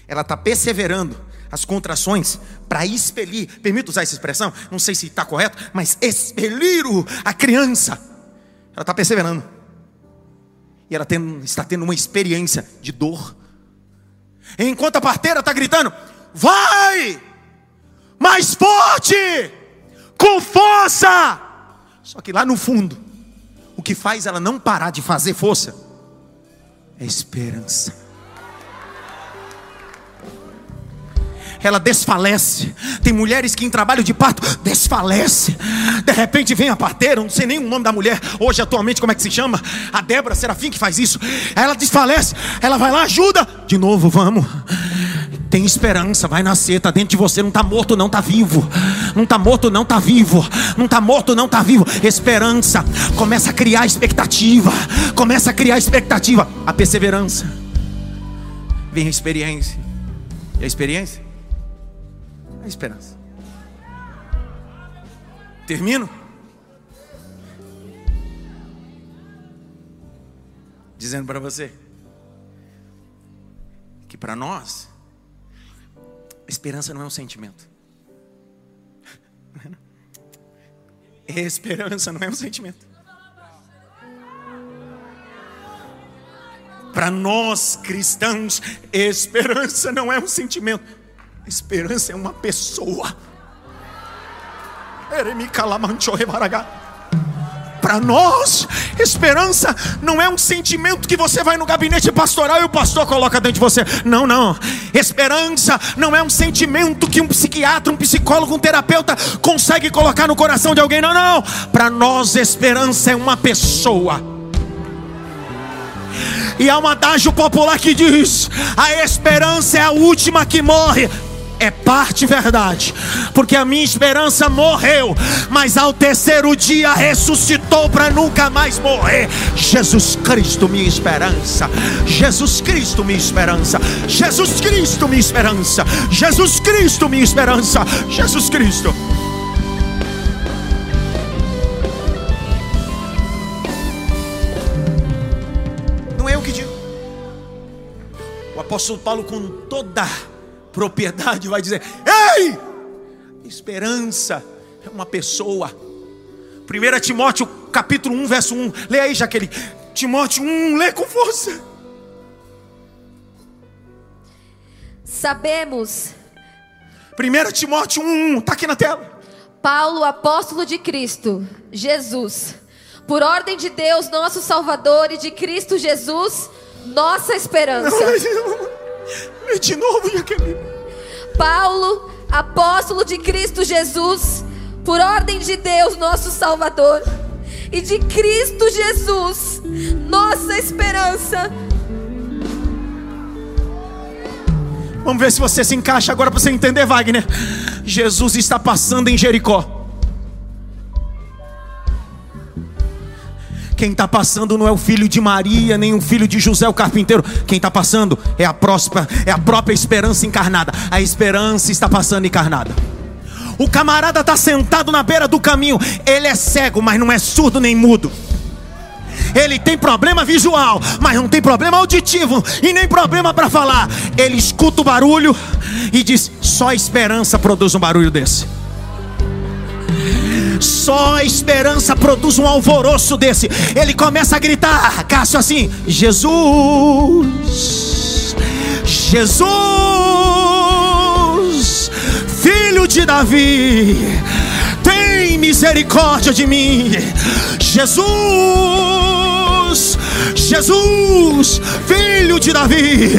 Ela está perseverando as contrações para expelir, permito usar essa expressão, não sei se está correto, mas expelir a criança. Ela está perseverando. E ela tem, está tendo uma experiência de dor. Enquanto a parteira está gritando: vai! Mais forte! Com força! Só que lá no fundo, o que faz ela não parar de fazer força é esperança. Ela desfalece. Tem mulheres que em trabalho de parto desfalece. De repente vem a parteira, não sei nem o nome da mulher, hoje atualmente como é que se chama? A Débora Serafim que faz isso. Ela desfalece, ela vai lá, ajuda. De novo, vamos. Tem esperança, vai nascer, está dentro de você, não está morto, não está vivo. Não está morto, não está vivo. Não está morto, não está vivo. Esperança. Começa a criar expectativa. Começa a criar expectativa. A perseverança. Vem a experiência. E a experiência? Esperança. Termino? Dizendo para você que para nós Esperança não é um sentimento. Esperança não é um sentimento. Para nós cristãos, esperança não é um sentimento. Esperança é uma pessoa. Para nós, esperança não é um sentimento que você vai no gabinete pastoral e o pastor coloca dentro de você. Não, não. Esperança não é um sentimento que um psiquiatra, um psicólogo, um terapeuta consegue colocar no coração de alguém. Não, não. Para nós, esperança é uma pessoa. E há um adágio popular que diz: a esperança é a última que morre é parte verdade, porque a minha esperança morreu, mas ao terceiro dia ressuscitou para nunca mais morrer. Jesus Cristo, minha esperança, Jesus Cristo, minha esperança, Jesus Cristo, minha esperança, Jesus Cristo, minha esperança, Jesus Cristo. Não é eu que digo, o apóstolo Paulo, com toda propriedade vai dizer: Ei, esperança é uma pessoa. 1 Timóteo capítulo 1, verso 1. Lê aí, Jaqueline. Timóteo 1, lê com força. Sabemos. 1 Timóteo 1, está aqui na tela. Paulo, apóstolo de Cristo, Jesus, por ordem de Deus, nosso Salvador, e de Cristo Jesus, nossa esperança. Lê de novo, Jaqueline. Paulo, apóstolo de Cristo Jesus, por ordem de Deus, nosso Salvador, e de Cristo Jesus, nossa esperança. Vamos ver se você se encaixa agora para você entender, Wagner. Jesus está passando em Jericó. Quem está passando não é o filho de Maria, nem o filho de José o carpinteiro. Quem está passando é a, próxima, é a própria esperança encarnada. A esperança está passando encarnada. O camarada está sentado na beira do caminho. Ele é cego, mas não é surdo nem mudo. Ele tem problema visual, mas não tem problema auditivo e nem problema para falar. Ele escuta o barulho e diz: só a esperança produz um barulho desse. Só a esperança produz um alvoroço desse. Ele começa a gritar, Cássio, assim: Jesus, Jesus, filho de Davi, tem misericórdia de mim. Jesus, Jesus, filho de Davi.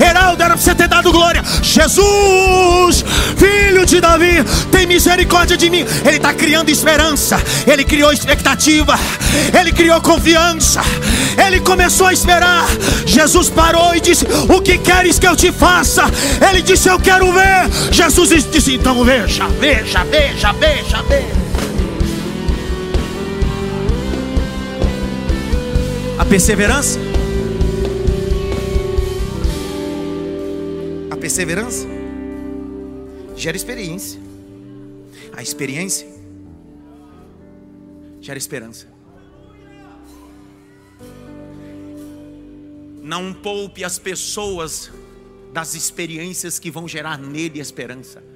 Heraldo era para você ter dado glória. Jesus, filho de Davi, tem misericórdia de mim. Ele está criando esperança, ele criou expectativa, ele criou confiança, ele começou a esperar. Jesus parou e disse: O que queres que eu te faça? Ele disse: Eu quero ver. Jesus disse: Então veja, veja, veja, veja, veja. Perseverança. A perseverança gera experiência. A experiência gera esperança. Não poupe as pessoas das experiências que vão gerar nele esperança.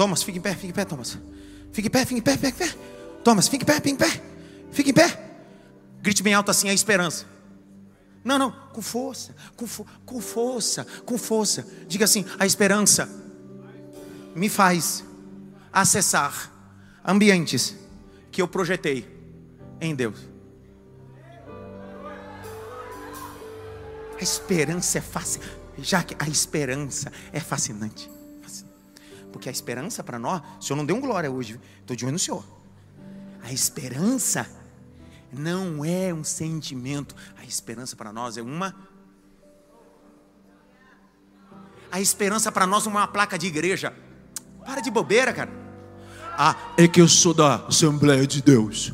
Thomas, fique em pé, fique em pé, Thomas. Fique em pé, fique em pé, fique em pé. Thomas, fique em pé, fique em pé. Fique em pé. Grite bem alto assim a esperança. Não, não, com força, com, fo com força, com força. Diga assim: a esperança me faz acessar ambientes que eu projetei em Deus. A esperança é fácil, já que a esperança é fascinante. Porque a esperança para nós, o Senhor não deu um glória hoje, estou de olho no Senhor. A esperança não é um sentimento, a esperança para nós é uma. A esperança para nós é uma placa de igreja. Para de bobeira, cara. Ah, é que eu sou da Assembleia de Deus.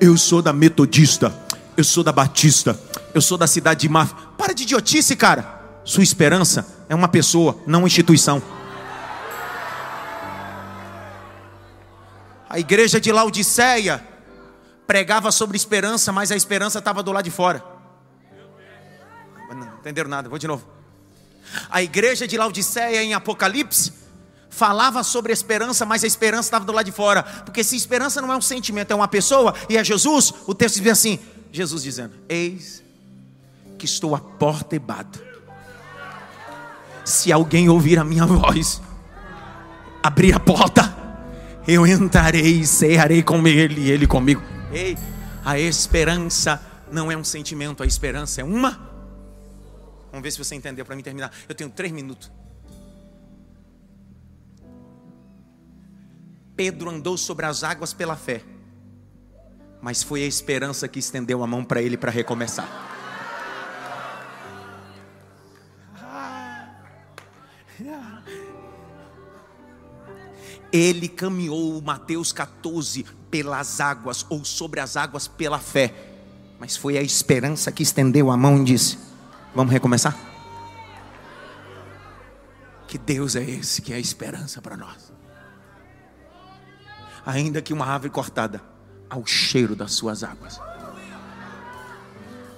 Eu sou da Metodista. Eu sou da Batista. Eu sou da cidade de Máfia. Para de idiotice, cara. Sua esperança é uma pessoa, não uma instituição. A igreja de Laodiceia pregava sobre esperança, mas a esperança estava do lado de fora. Não entenderam nada, vou de novo. A igreja de Laodiceia em Apocalipse falava sobre esperança, mas a esperança estava do lado de fora. Porque se esperança não é um sentimento, é uma pessoa e é Jesus, o texto diz assim: Jesus dizendo: Eis que estou à porta e bato. Se alguém ouvir a minha voz, abrir a porta, eu entrarei e cearei com ele e ele comigo. Ei, a esperança não é um sentimento, a esperança é uma. Vamos ver se você entendeu para mim terminar. Eu tenho três minutos. Pedro andou sobre as águas pela fé, mas foi a esperança que estendeu a mão para ele para recomeçar. Ele caminhou Mateus 14 pelas águas ou sobre as águas pela fé, mas foi a esperança que estendeu a mão e disse: Vamos recomeçar? Que Deus é esse que é a esperança para nós. Ainda que uma árvore cortada, ao cheiro das suas águas,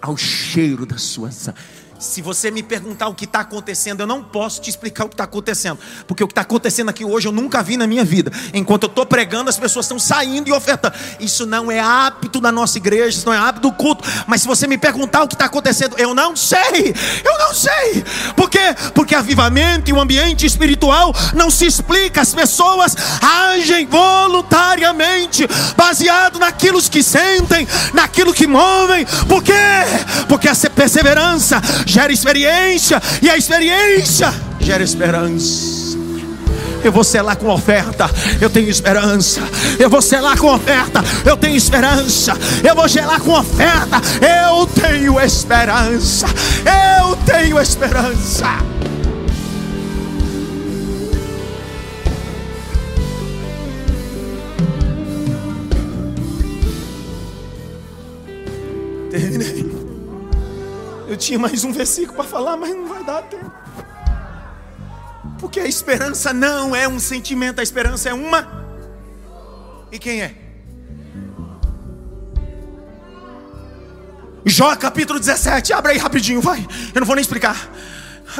ao cheiro das suas águas se você me perguntar o que está acontecendo, eu não posso te explicar o que está acontecendo, porque o que está acontecendo aqui hoje eu nunca vi na minha vida. Enquanto eu estou pregando, as pessoas estão saindo e ofertando. Isso não é hábito da nossa igreja, isso não é hábito do culto. Mas se você me perguntar o que está acontecendo, eu não sei, eu não sei. Por quê? Porque avivamento e o ambiente espiritual não se explica. As pessoas agem voluntariamente, baseado naquilo que sentem, naquilo que movem. Por quê? Porque essa perseverança gera experiência, e a experiência gera esperança. Eu vou selar com oferta, eu tenho esperança. Eu vou selar com oferta, eu tenho esperança. Eu vou gelar com oferta, eu tenho esperança. Eu tenho esperança. Tinha mais um versículo para falar, mas não vai dar tempo. Porque a esperança não é um sentimento, a esperança é uma. E quem é? Jó capítulo 17, abre aí rapidinho, vai. Eu não vou nem explicar.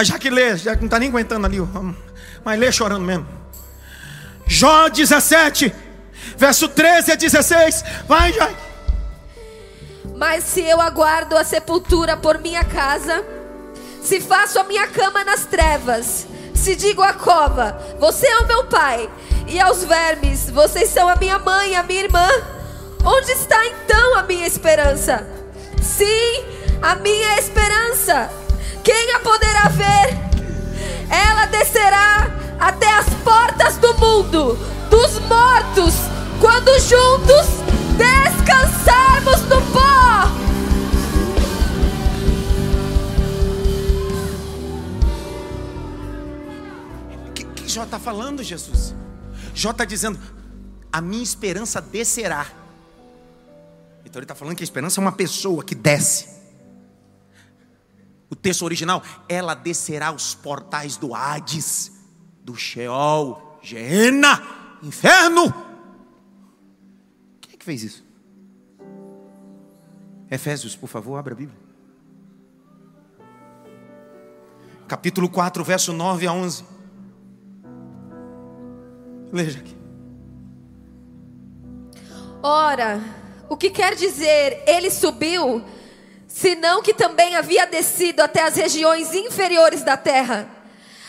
Já que lê, já que não está nem aguentando ali, mas lê chorando mesmo. Jó 17, verso 13 a 16, vai, já. Mas se eu aguardo a sepultura por minha casa, se faço a minha cama nas trevas, se digo à cova, você é o meu pai, e aos vermes, vocês são a minha mãe, a minha irmã, onde está então a minha esperança? Sim, a minha esperança. Quem a poderá ver? Ela descerá até as portas do mundo, dos mortos, quando juntos descansarmos no pó. O que, que Jó está falando, Jesus? Jó está dizendo: a minha esperança descerá. Então ele está falando que a esperança é uma pessoa que desce. O texto original, ela descerá os portais do Hades, do Sheol, Geena, inferno. Fez isso? Efésios, por favor, abra a Bíblia. Capítulo 4, verso 9 a 11. Leia aqui. Ora, o que quer dizer ele subiu, senão que também havia descido até as regiões inferiores da terra?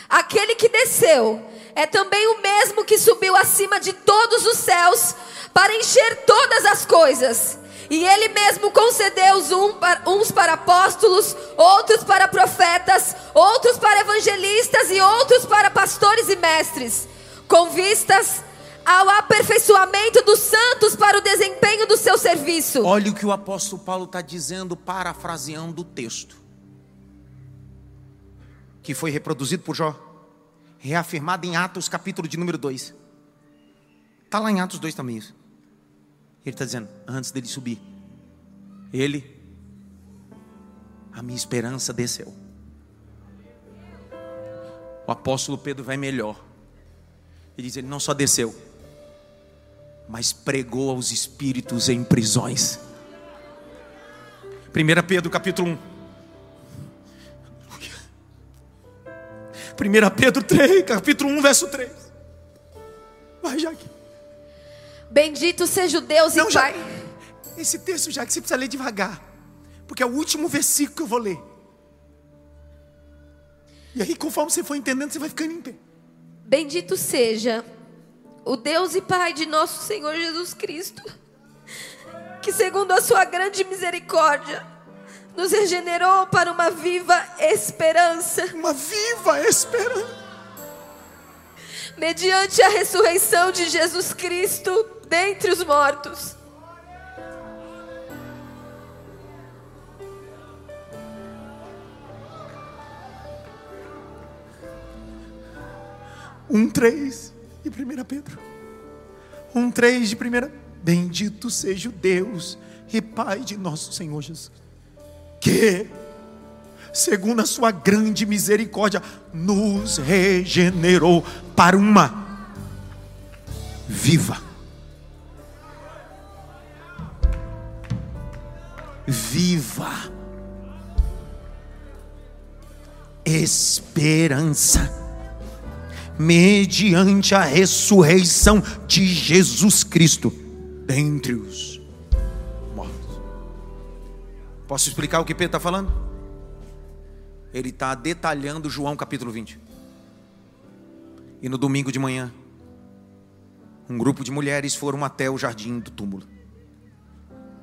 Aquele que desceu é também o mesmo que subiu acima de todos os céus para encher todas as coisas. E ele mesmo concedeu uns para apóstolos, outros para profetas, outros para evangelistas e outros para pastores e mestres, com vistas ao aperfeiçoamento dos santos para o desempenho do seu serviço. Olha o que o apóstolo Paulo está dizendo, parafraseando o texto, que foi reproduzido por Jó, reafirmado em Atos, capítulo de número 2. Está lá em Atos 2 também isso. Ele está dizendo, antes dele subir, ele, a minha esperança desceu. O apóstolo Pedro vai melhor. Ele diz: ele não só desceu, mas pregou aos espíritos em prisões. 1 Pedro capítulo 1. 1 Pedro 3, capítulo 1, verso 3. Vai, Jaque. Bendito seja o Deus Não, e já, Pai. esse texto, já que você precisa ler devagar, porque é o último versículo que eu vou ler. E aí, conforme você for entendendo, você vai ficando em pé. Bendito seja o Deus e Pai de nosso Senhor Jesus Cristo, que segundo a sua grande misericórdia, nos regenerou para uma viva esperança, Uma viva esperança. mediante a ressurreição de Jesus Cristo dentre os mortos. Um três de 1 Pedro. Um três de primeira. Bendito seja o Deus e Pai de nosso Senhor Jesus. Que, segundo a sua grande misericórdia, nos regenerou para uma viva. Viva esperança mediante a ressurreição de Jesus Cristo dentre os. Posso explicar o que Pedro está falando? Ele está detalhando João capítulo 20. E no domingo de manhã, um grupo de mulheres foram até o jardim do túmulo,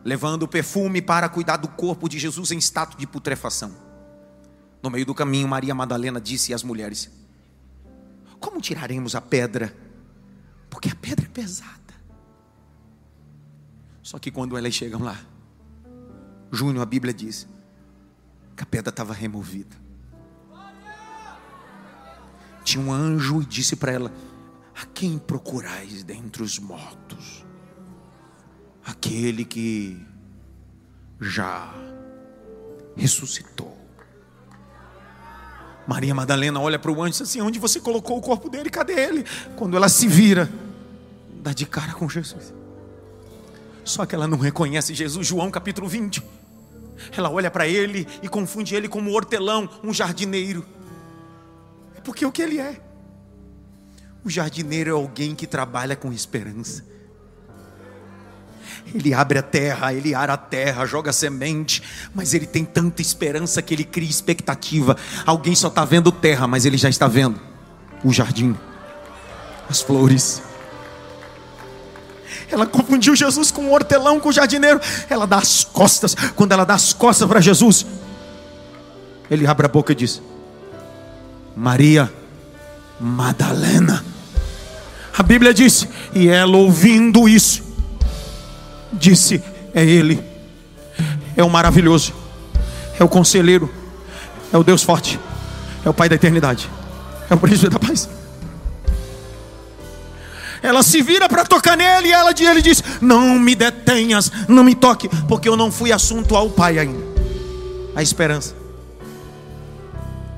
levando perfume para cuidar do corpo de Jesus em estado de putrefação. No meio do caminho, Maria Madalena disse às mulheres: como tiraremos a pedra? Porque a pedra é pesada. Só que quando elas chegam lá, Júnior, a Bíblia diz que a pedra estava removida. Tinha um anjo e disse para ela: A quem procurais dentre os mortos? Aquele que já ressuscitou. Maria Madalena olha para o anjo e diz assim: Onde você colocou o corpo dele? Cadê ele? Quando ela se vira, dá de cara com Jesus. Só que ela não reconhece Jesus, João capítulo 20. Ela olha para ele e confunde ele como um hortelão, um jardineiro. É porque o que ele é? O jardineiro é alguém que trabalha com esperança. Ele abre a terra, ele ara a terra, joga semente, mas ele tem tanta esperança que ele cria expectativa. Alguém só está vendo terra, mas ele já está vendo o jardim, as flores. Ela confundiu Jesus com o hortelão, com o jardineiro. Ela dá as costas. Quando ela dá as costas para Jesus, ele abre a boca e diz: Maria Madalena. A Bíblia diz, e ela ouvindo isso, disse: É Ele, é o maravilhoso, é o conselheiro, é o Deus forte, é o Pai da eternidade, é o príncipe da paz. Ela se vira para tocar nele e ela, ele diz: Não me detenhas, não me toque, porque eu não fui assunto ao Pai ainda. A esperança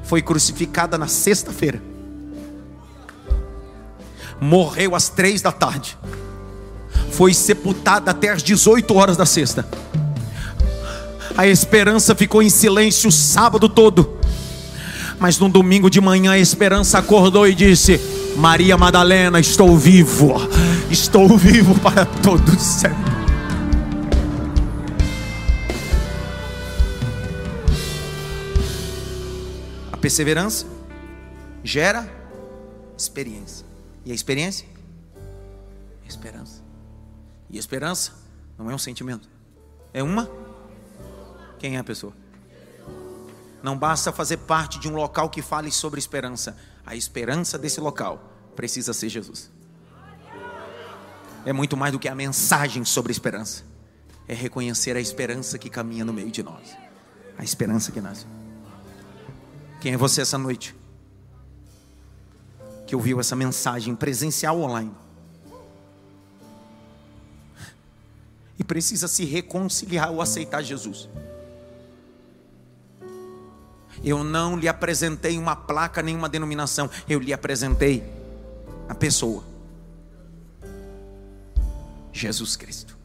foi crucificada na sexta-feira, morreu às três da tarde, foi sepultada até às 18 horas da sexta. A esperança ficou em silêncio o sábado todo. Mas no domingo de manhã a esperança acordou e disse: Maria Madalena, estou vivo, estou vivo para todos sempre. A perseverança gera experiência. E a experiência? Esperança. E a esperança não é um sentimento, é uma. Quem é a pessoa? Não basta fazer parte de um local que fale sobre esperança. A esperança desse local precisa ser Jesus. É muito mais do que a mensagem sobre esperança. É reconhecer a esperança que caminha no meio de nós. A esperança que nasce. Quem é você essa noite? Que ouviu essa mensagem presencial online? E precisa se reconciliar ou aceitar Jesus. Eu não lhe apresentei uma placa, nenhuma denominação. Eu lhe apresentei a pessoa. Jesus Cristo.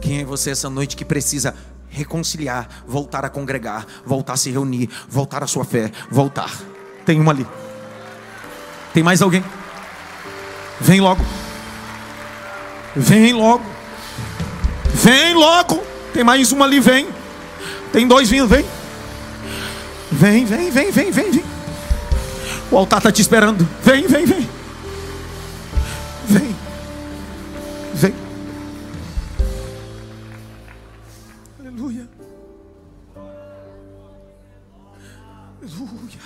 Quem é você essa noite que precisa reconciliar, voltar a congregar, voltar a se reunir, voltar a sua fé, voltar? Tem uma ali. Tem mais alguém? Vem logo. Vem logo. Vem logo. Tem mais uma ali, vem. Tem dois vindo, vem. Vem, vem, vem, vem, vem, vem. O altar está te esperando. Vem, vem, vem. Vem. Vem. Aleluia. Aleluia.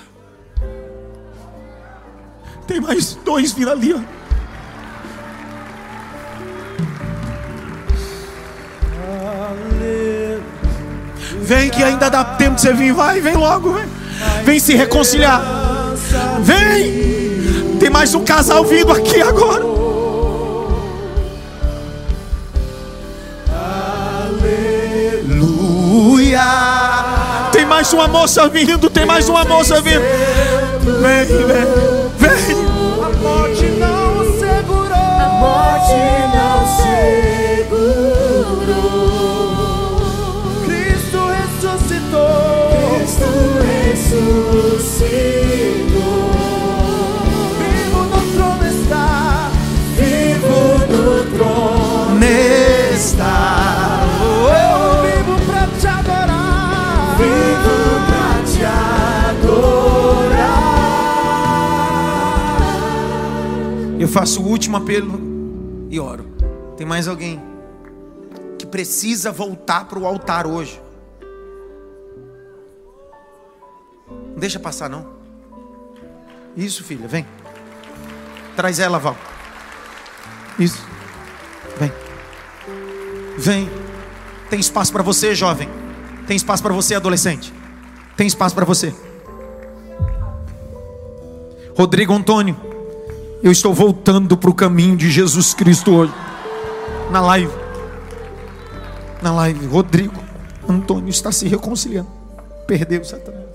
Tem mais dois vindo ali, ó. Vem que ainda dá tempo de você vir. Vai, vem logo, vem. Vem se reconciliar. Vem. Tem mais um casal vindo aqui agora. Aleluia. Tem mais uma moça vindo. Tem mais uma moça vindo. Vem, vem. Vem. A morte não segurou. A morte faço o último apelo e oro. Tem mais alguém que precisa voltar para o altar hoje? Não deixa passar não. Isso, filha, vem. Traz ela, Val. Isso. Vem. Vem. Tem espaço para você, jovem. Tem espaço para você, adolescente. Tem espaço para você. Rodrigo Antônio, eu estou voltando para o caminho de Jesus Cristo hoje. Na live. Na live. Rodrigo Antônio está se reconciliando. Perdeu Satanás.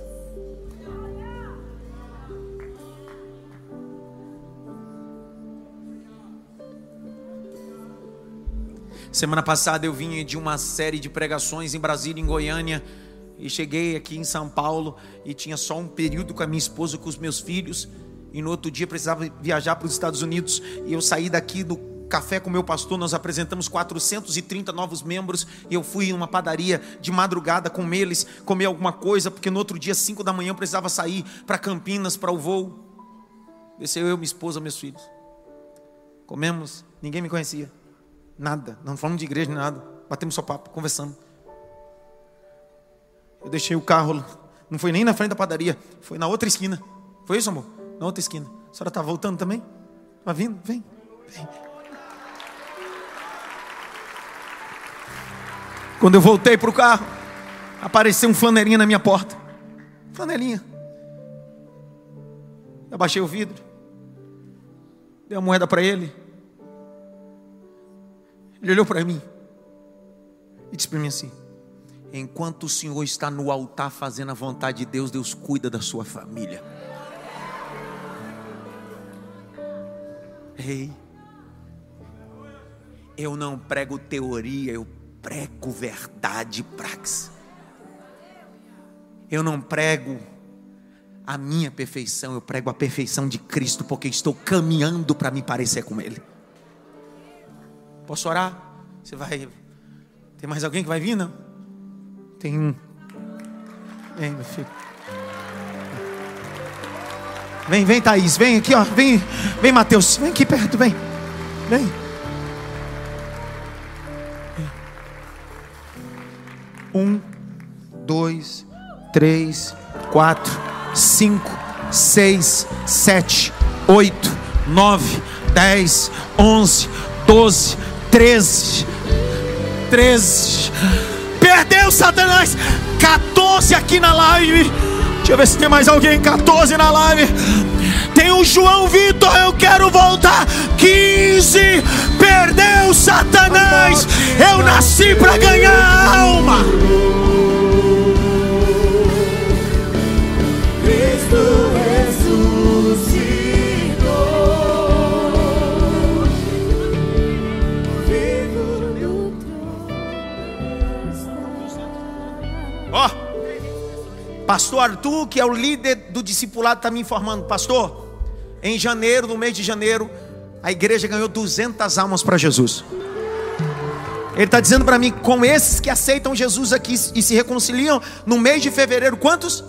Semana passada eu vim de uma série de pregações em Brasília, em Goiânia, e cheguei aqui em São Paulo e tinha só um período com a minha esposa, com os meus filhos, e no outro dia precisava viajar para os Estados Unidos, e eu saí daqui do café com meu pastor, nós apresentamos 430 novos membros e eu fui em uma padaria de madrugada com eles, comer alguma coisa, porque no outro dia, 5 da manhã, eu precisava sair para Campinas para o voo. Desceu eu, minha esposa, meus filhos. Comemos, ninguém me conhecia. Nada, não falamos de igreja, nada. Batemos só papo, conversamos. Eu deixei o carro, não foi nem na frente da padaria, foi na outra esquina. Foi isso, amor? Na outra esquina. A senhora está voltando também? Está vindo? Vem, vem. Quando eu voltei para o carro, apareceu um flanelinha na minha porta. Flanelinha. Eu abaixei o vidro. Dei a moeda para ele. Ele olhou para mim e disse para mim assim: Enquanto o Senhor está no altar fazendo a vontade de Deus, Deus cuida da sua família. Ei, eu não prego teoria, eu prego verdade, prax. Eu não prego a minha perfeição, eu prego a perfeição de Cristo, porque estou caminhando para me parecer com Ele. Posso orar? Você vai. Tem mais alguém que vai vir? Não? Tem um. Vem, meu filho. Vem, vem, Thaís. Vem aqui, ó. Vem, vem, Mateus. Vem aqui perto, vem. Vem. Um, dois, três, quatro, cinco, seis, sete, oito, nove, dez, onze, doze, treze, treze. Perdeu, Satanás. 14 aqui na live. Deixa eu ver se tem mais alguém. 14 na live. Tem o João Vitor, eu quero voltar. 15. Perdeu, Satanás. Eu nasci para ganhar alma. Pastor Arthur, que é o líder do discipulado, está me informando, pastor. Em janeiro, no mês de janeiro, a igreja ganhou 200 almas para Jesus. Ele está dizendo para mim, com esses que aceitam Jesus aqui e se reconciliam, no mês de fevereiro, quantos?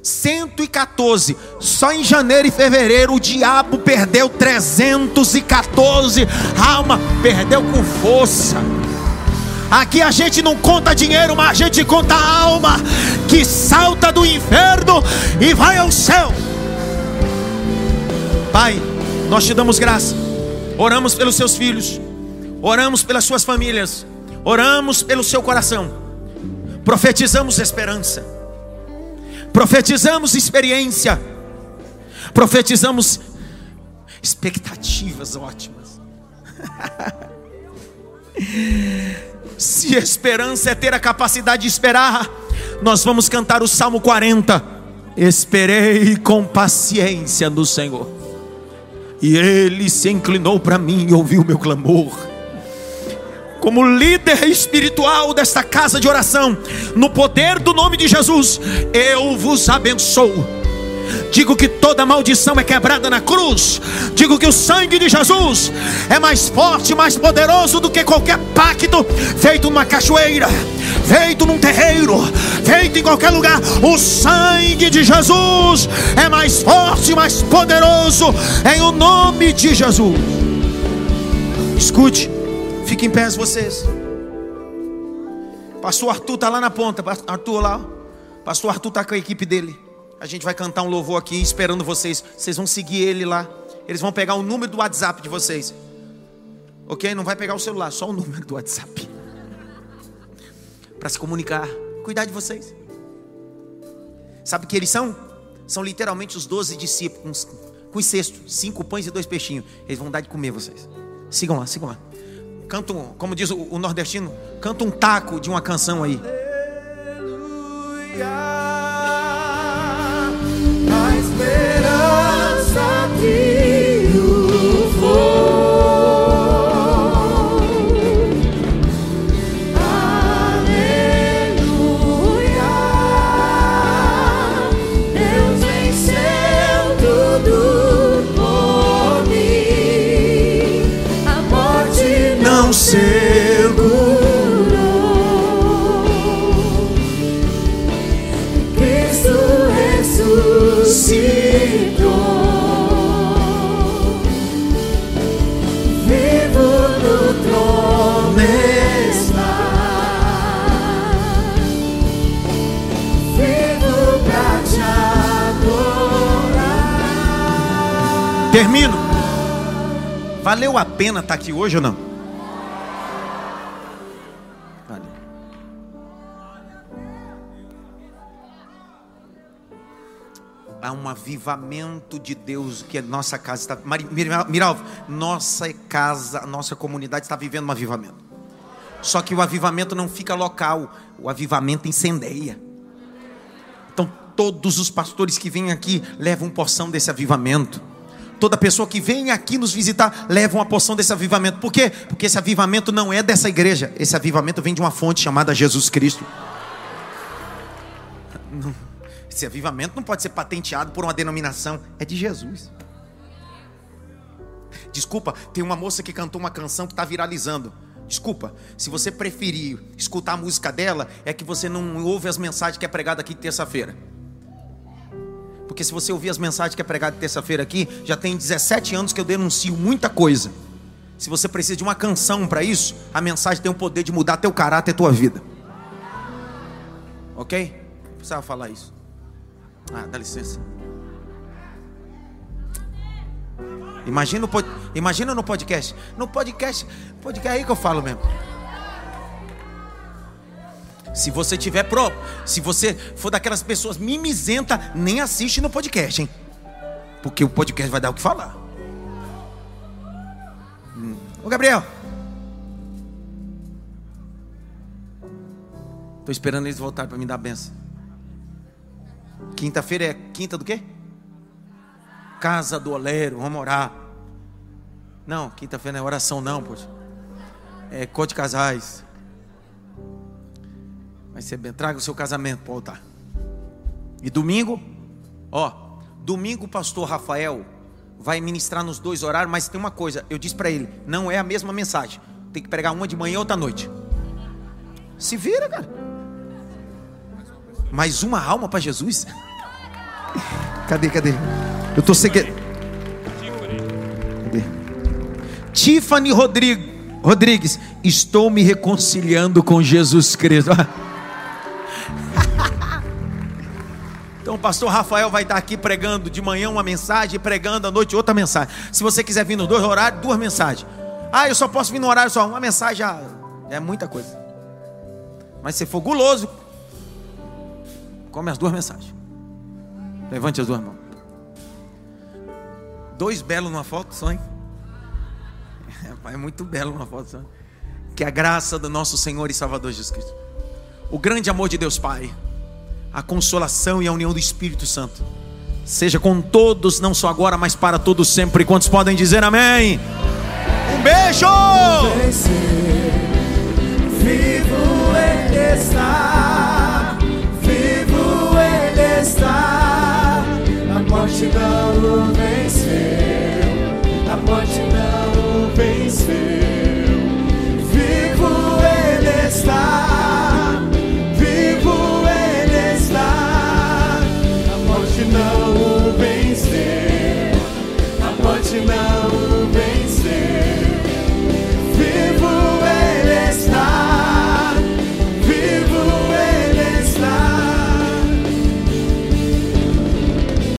114. Só em janeiro e fevereiro o diabo perdeu 314 alma, perdeu com força. Aqui a gente não conta dinheiro, mas a gente conta a alma que salta do inferno e vai ao céu. Pai, nós te damos graça. Oramos pelos seus filhos. Oramos pelas suas famílias. Oramos pelo seu coração. Profetizamos esperança. Profetizamos experiência. Profetizamos expectativas ótimas. Se esperança é ter a capacidade de esperar, nós vamos cantar o Salmo 40. Esperei com paciência no Senhor, e Ele se inclinou para mim e ouviu meu clamor. Como líder espiritual desta casa de oração, no poder do nome de Jesus, eu vos abençoo. Digo que toda maldição é quebrada na cruz. Digo que o sangue de Jesus é mais forte, mais poderoso do que qualquer pacto feito numa cachoeira, feito num terreiro, feito em qualquer lugar. O sangue de Jesus é mais forte, mais poderoso em o nome de Jesus. Escute, fiquem em pé vocês. Pastor Arthur está lá na ponta. Arthur lá. Pastor Arthur está com a equipe dele. A gente vai cantar um louvor aqui esperando vocês. Vocês vão seguir ele lá. Eles vão pegar o número do WhatsApp de vocês. Ok? Não vai pegar o celular, só o número do WhatsApp. Para se comunicar. Cuidar de vocês. Sabe o que eles são? São literalmente os doze discípulos. Com os cestos, cinco pães e dois peixinhos. Eles vão dar de comer vocês. Sigam lá, sigam lá. Canta um, como diz o, o nordestino, canta um taco de uma canção aí. Valeu a pena estar aqui hoje ou não? Valeu. Há um avivamento de Deus que a nossa casa está. Miralvo, nossa casa, nossa comunidade está vivendo um avivamento. Só que o avivamento não fica local, o avivamento incendeia. Então, todos os pastores que vêm aqui levam porção desse avivamento. Toda pessoa que vem aqui nos visitar leva uma porção desse avivamento. Por quê? Porque esse avivamento não é dessa igreja. Esse avivamento vem de uma fonte chamada Jesus Cristo. Esse avivamento não pode ser patenteado por uma denominação, é de Jesus. Desculpa, tem uma moça que cantou uma canção que está viralizando. Desculpa, se você preferir escutar a música dela, é que você não ouve as mensagens que é pregada aqui terça-feira. Porque se você ouvir as mensagens que é pregada terça-feira aqui, já tem 17 anos que eu denuncio muita coisa. Se você precisa de uma canção para isso, a mensagem tem o poder de mudar teu caráter e tua vida. Ok? Precisava falar isso. Ah, dá licença. Imagina, imagina no podcast. No podcast, podcast é aí que eu falo mesmo. Se você tiver pro, se você for daquelas pessoas mimizenta, nem assiste no podcast, hein? Porque o podcast vai dar o que falar. Hum. Ô Gabriel. Tô esperando eles voltarem para me dar a benção. Quinta-feira é quinta do quê? Casa do oleiro, vamos orar. Não, quinta-feira não é oração não, poxa. É de casais. Vai ser bem. Traga o seu casamento para o altar. E domingo, ó, domingo o pastor Rafael vai ministrar nos dois horários, mas tem uma coisa, eu disse para ele, não é a mesma mensagem. Tem que pregar uma de manhã e outra noite. Se vira, cara. Mais uma alma para Jesus? Cadê, cadê? Eu tô seguindo. Cadê? Tiffany Rodrigues, estou me reconciliando com Jesus Cristo. Então o pastor Rafael vai estar aqui pregando de manhã uma mensagem, pregando à noite outra mensagem. Se você quiser vir no dois horários, duas mensagens. Ah, eu só posso vir no horário só, uma mensagem já é muita coisa. Mas se for guloso, come as duas mensagens. Levante as duas mãos. Dois belos numa foto só, hein? É muito belo uma foto só. Que a graça do nosso Senhor e Salvador Jesus Cristo, o grande amor de Deus Pai, a consolação e a união do Espírito Santo. Seja com todos, não só agora, mas para todos sempre. Quantos podem dizer amém? Um beijo! Vivo ele está, vivo ele está. A morte não o venceu, a morte não o venceu. Vivo ele está.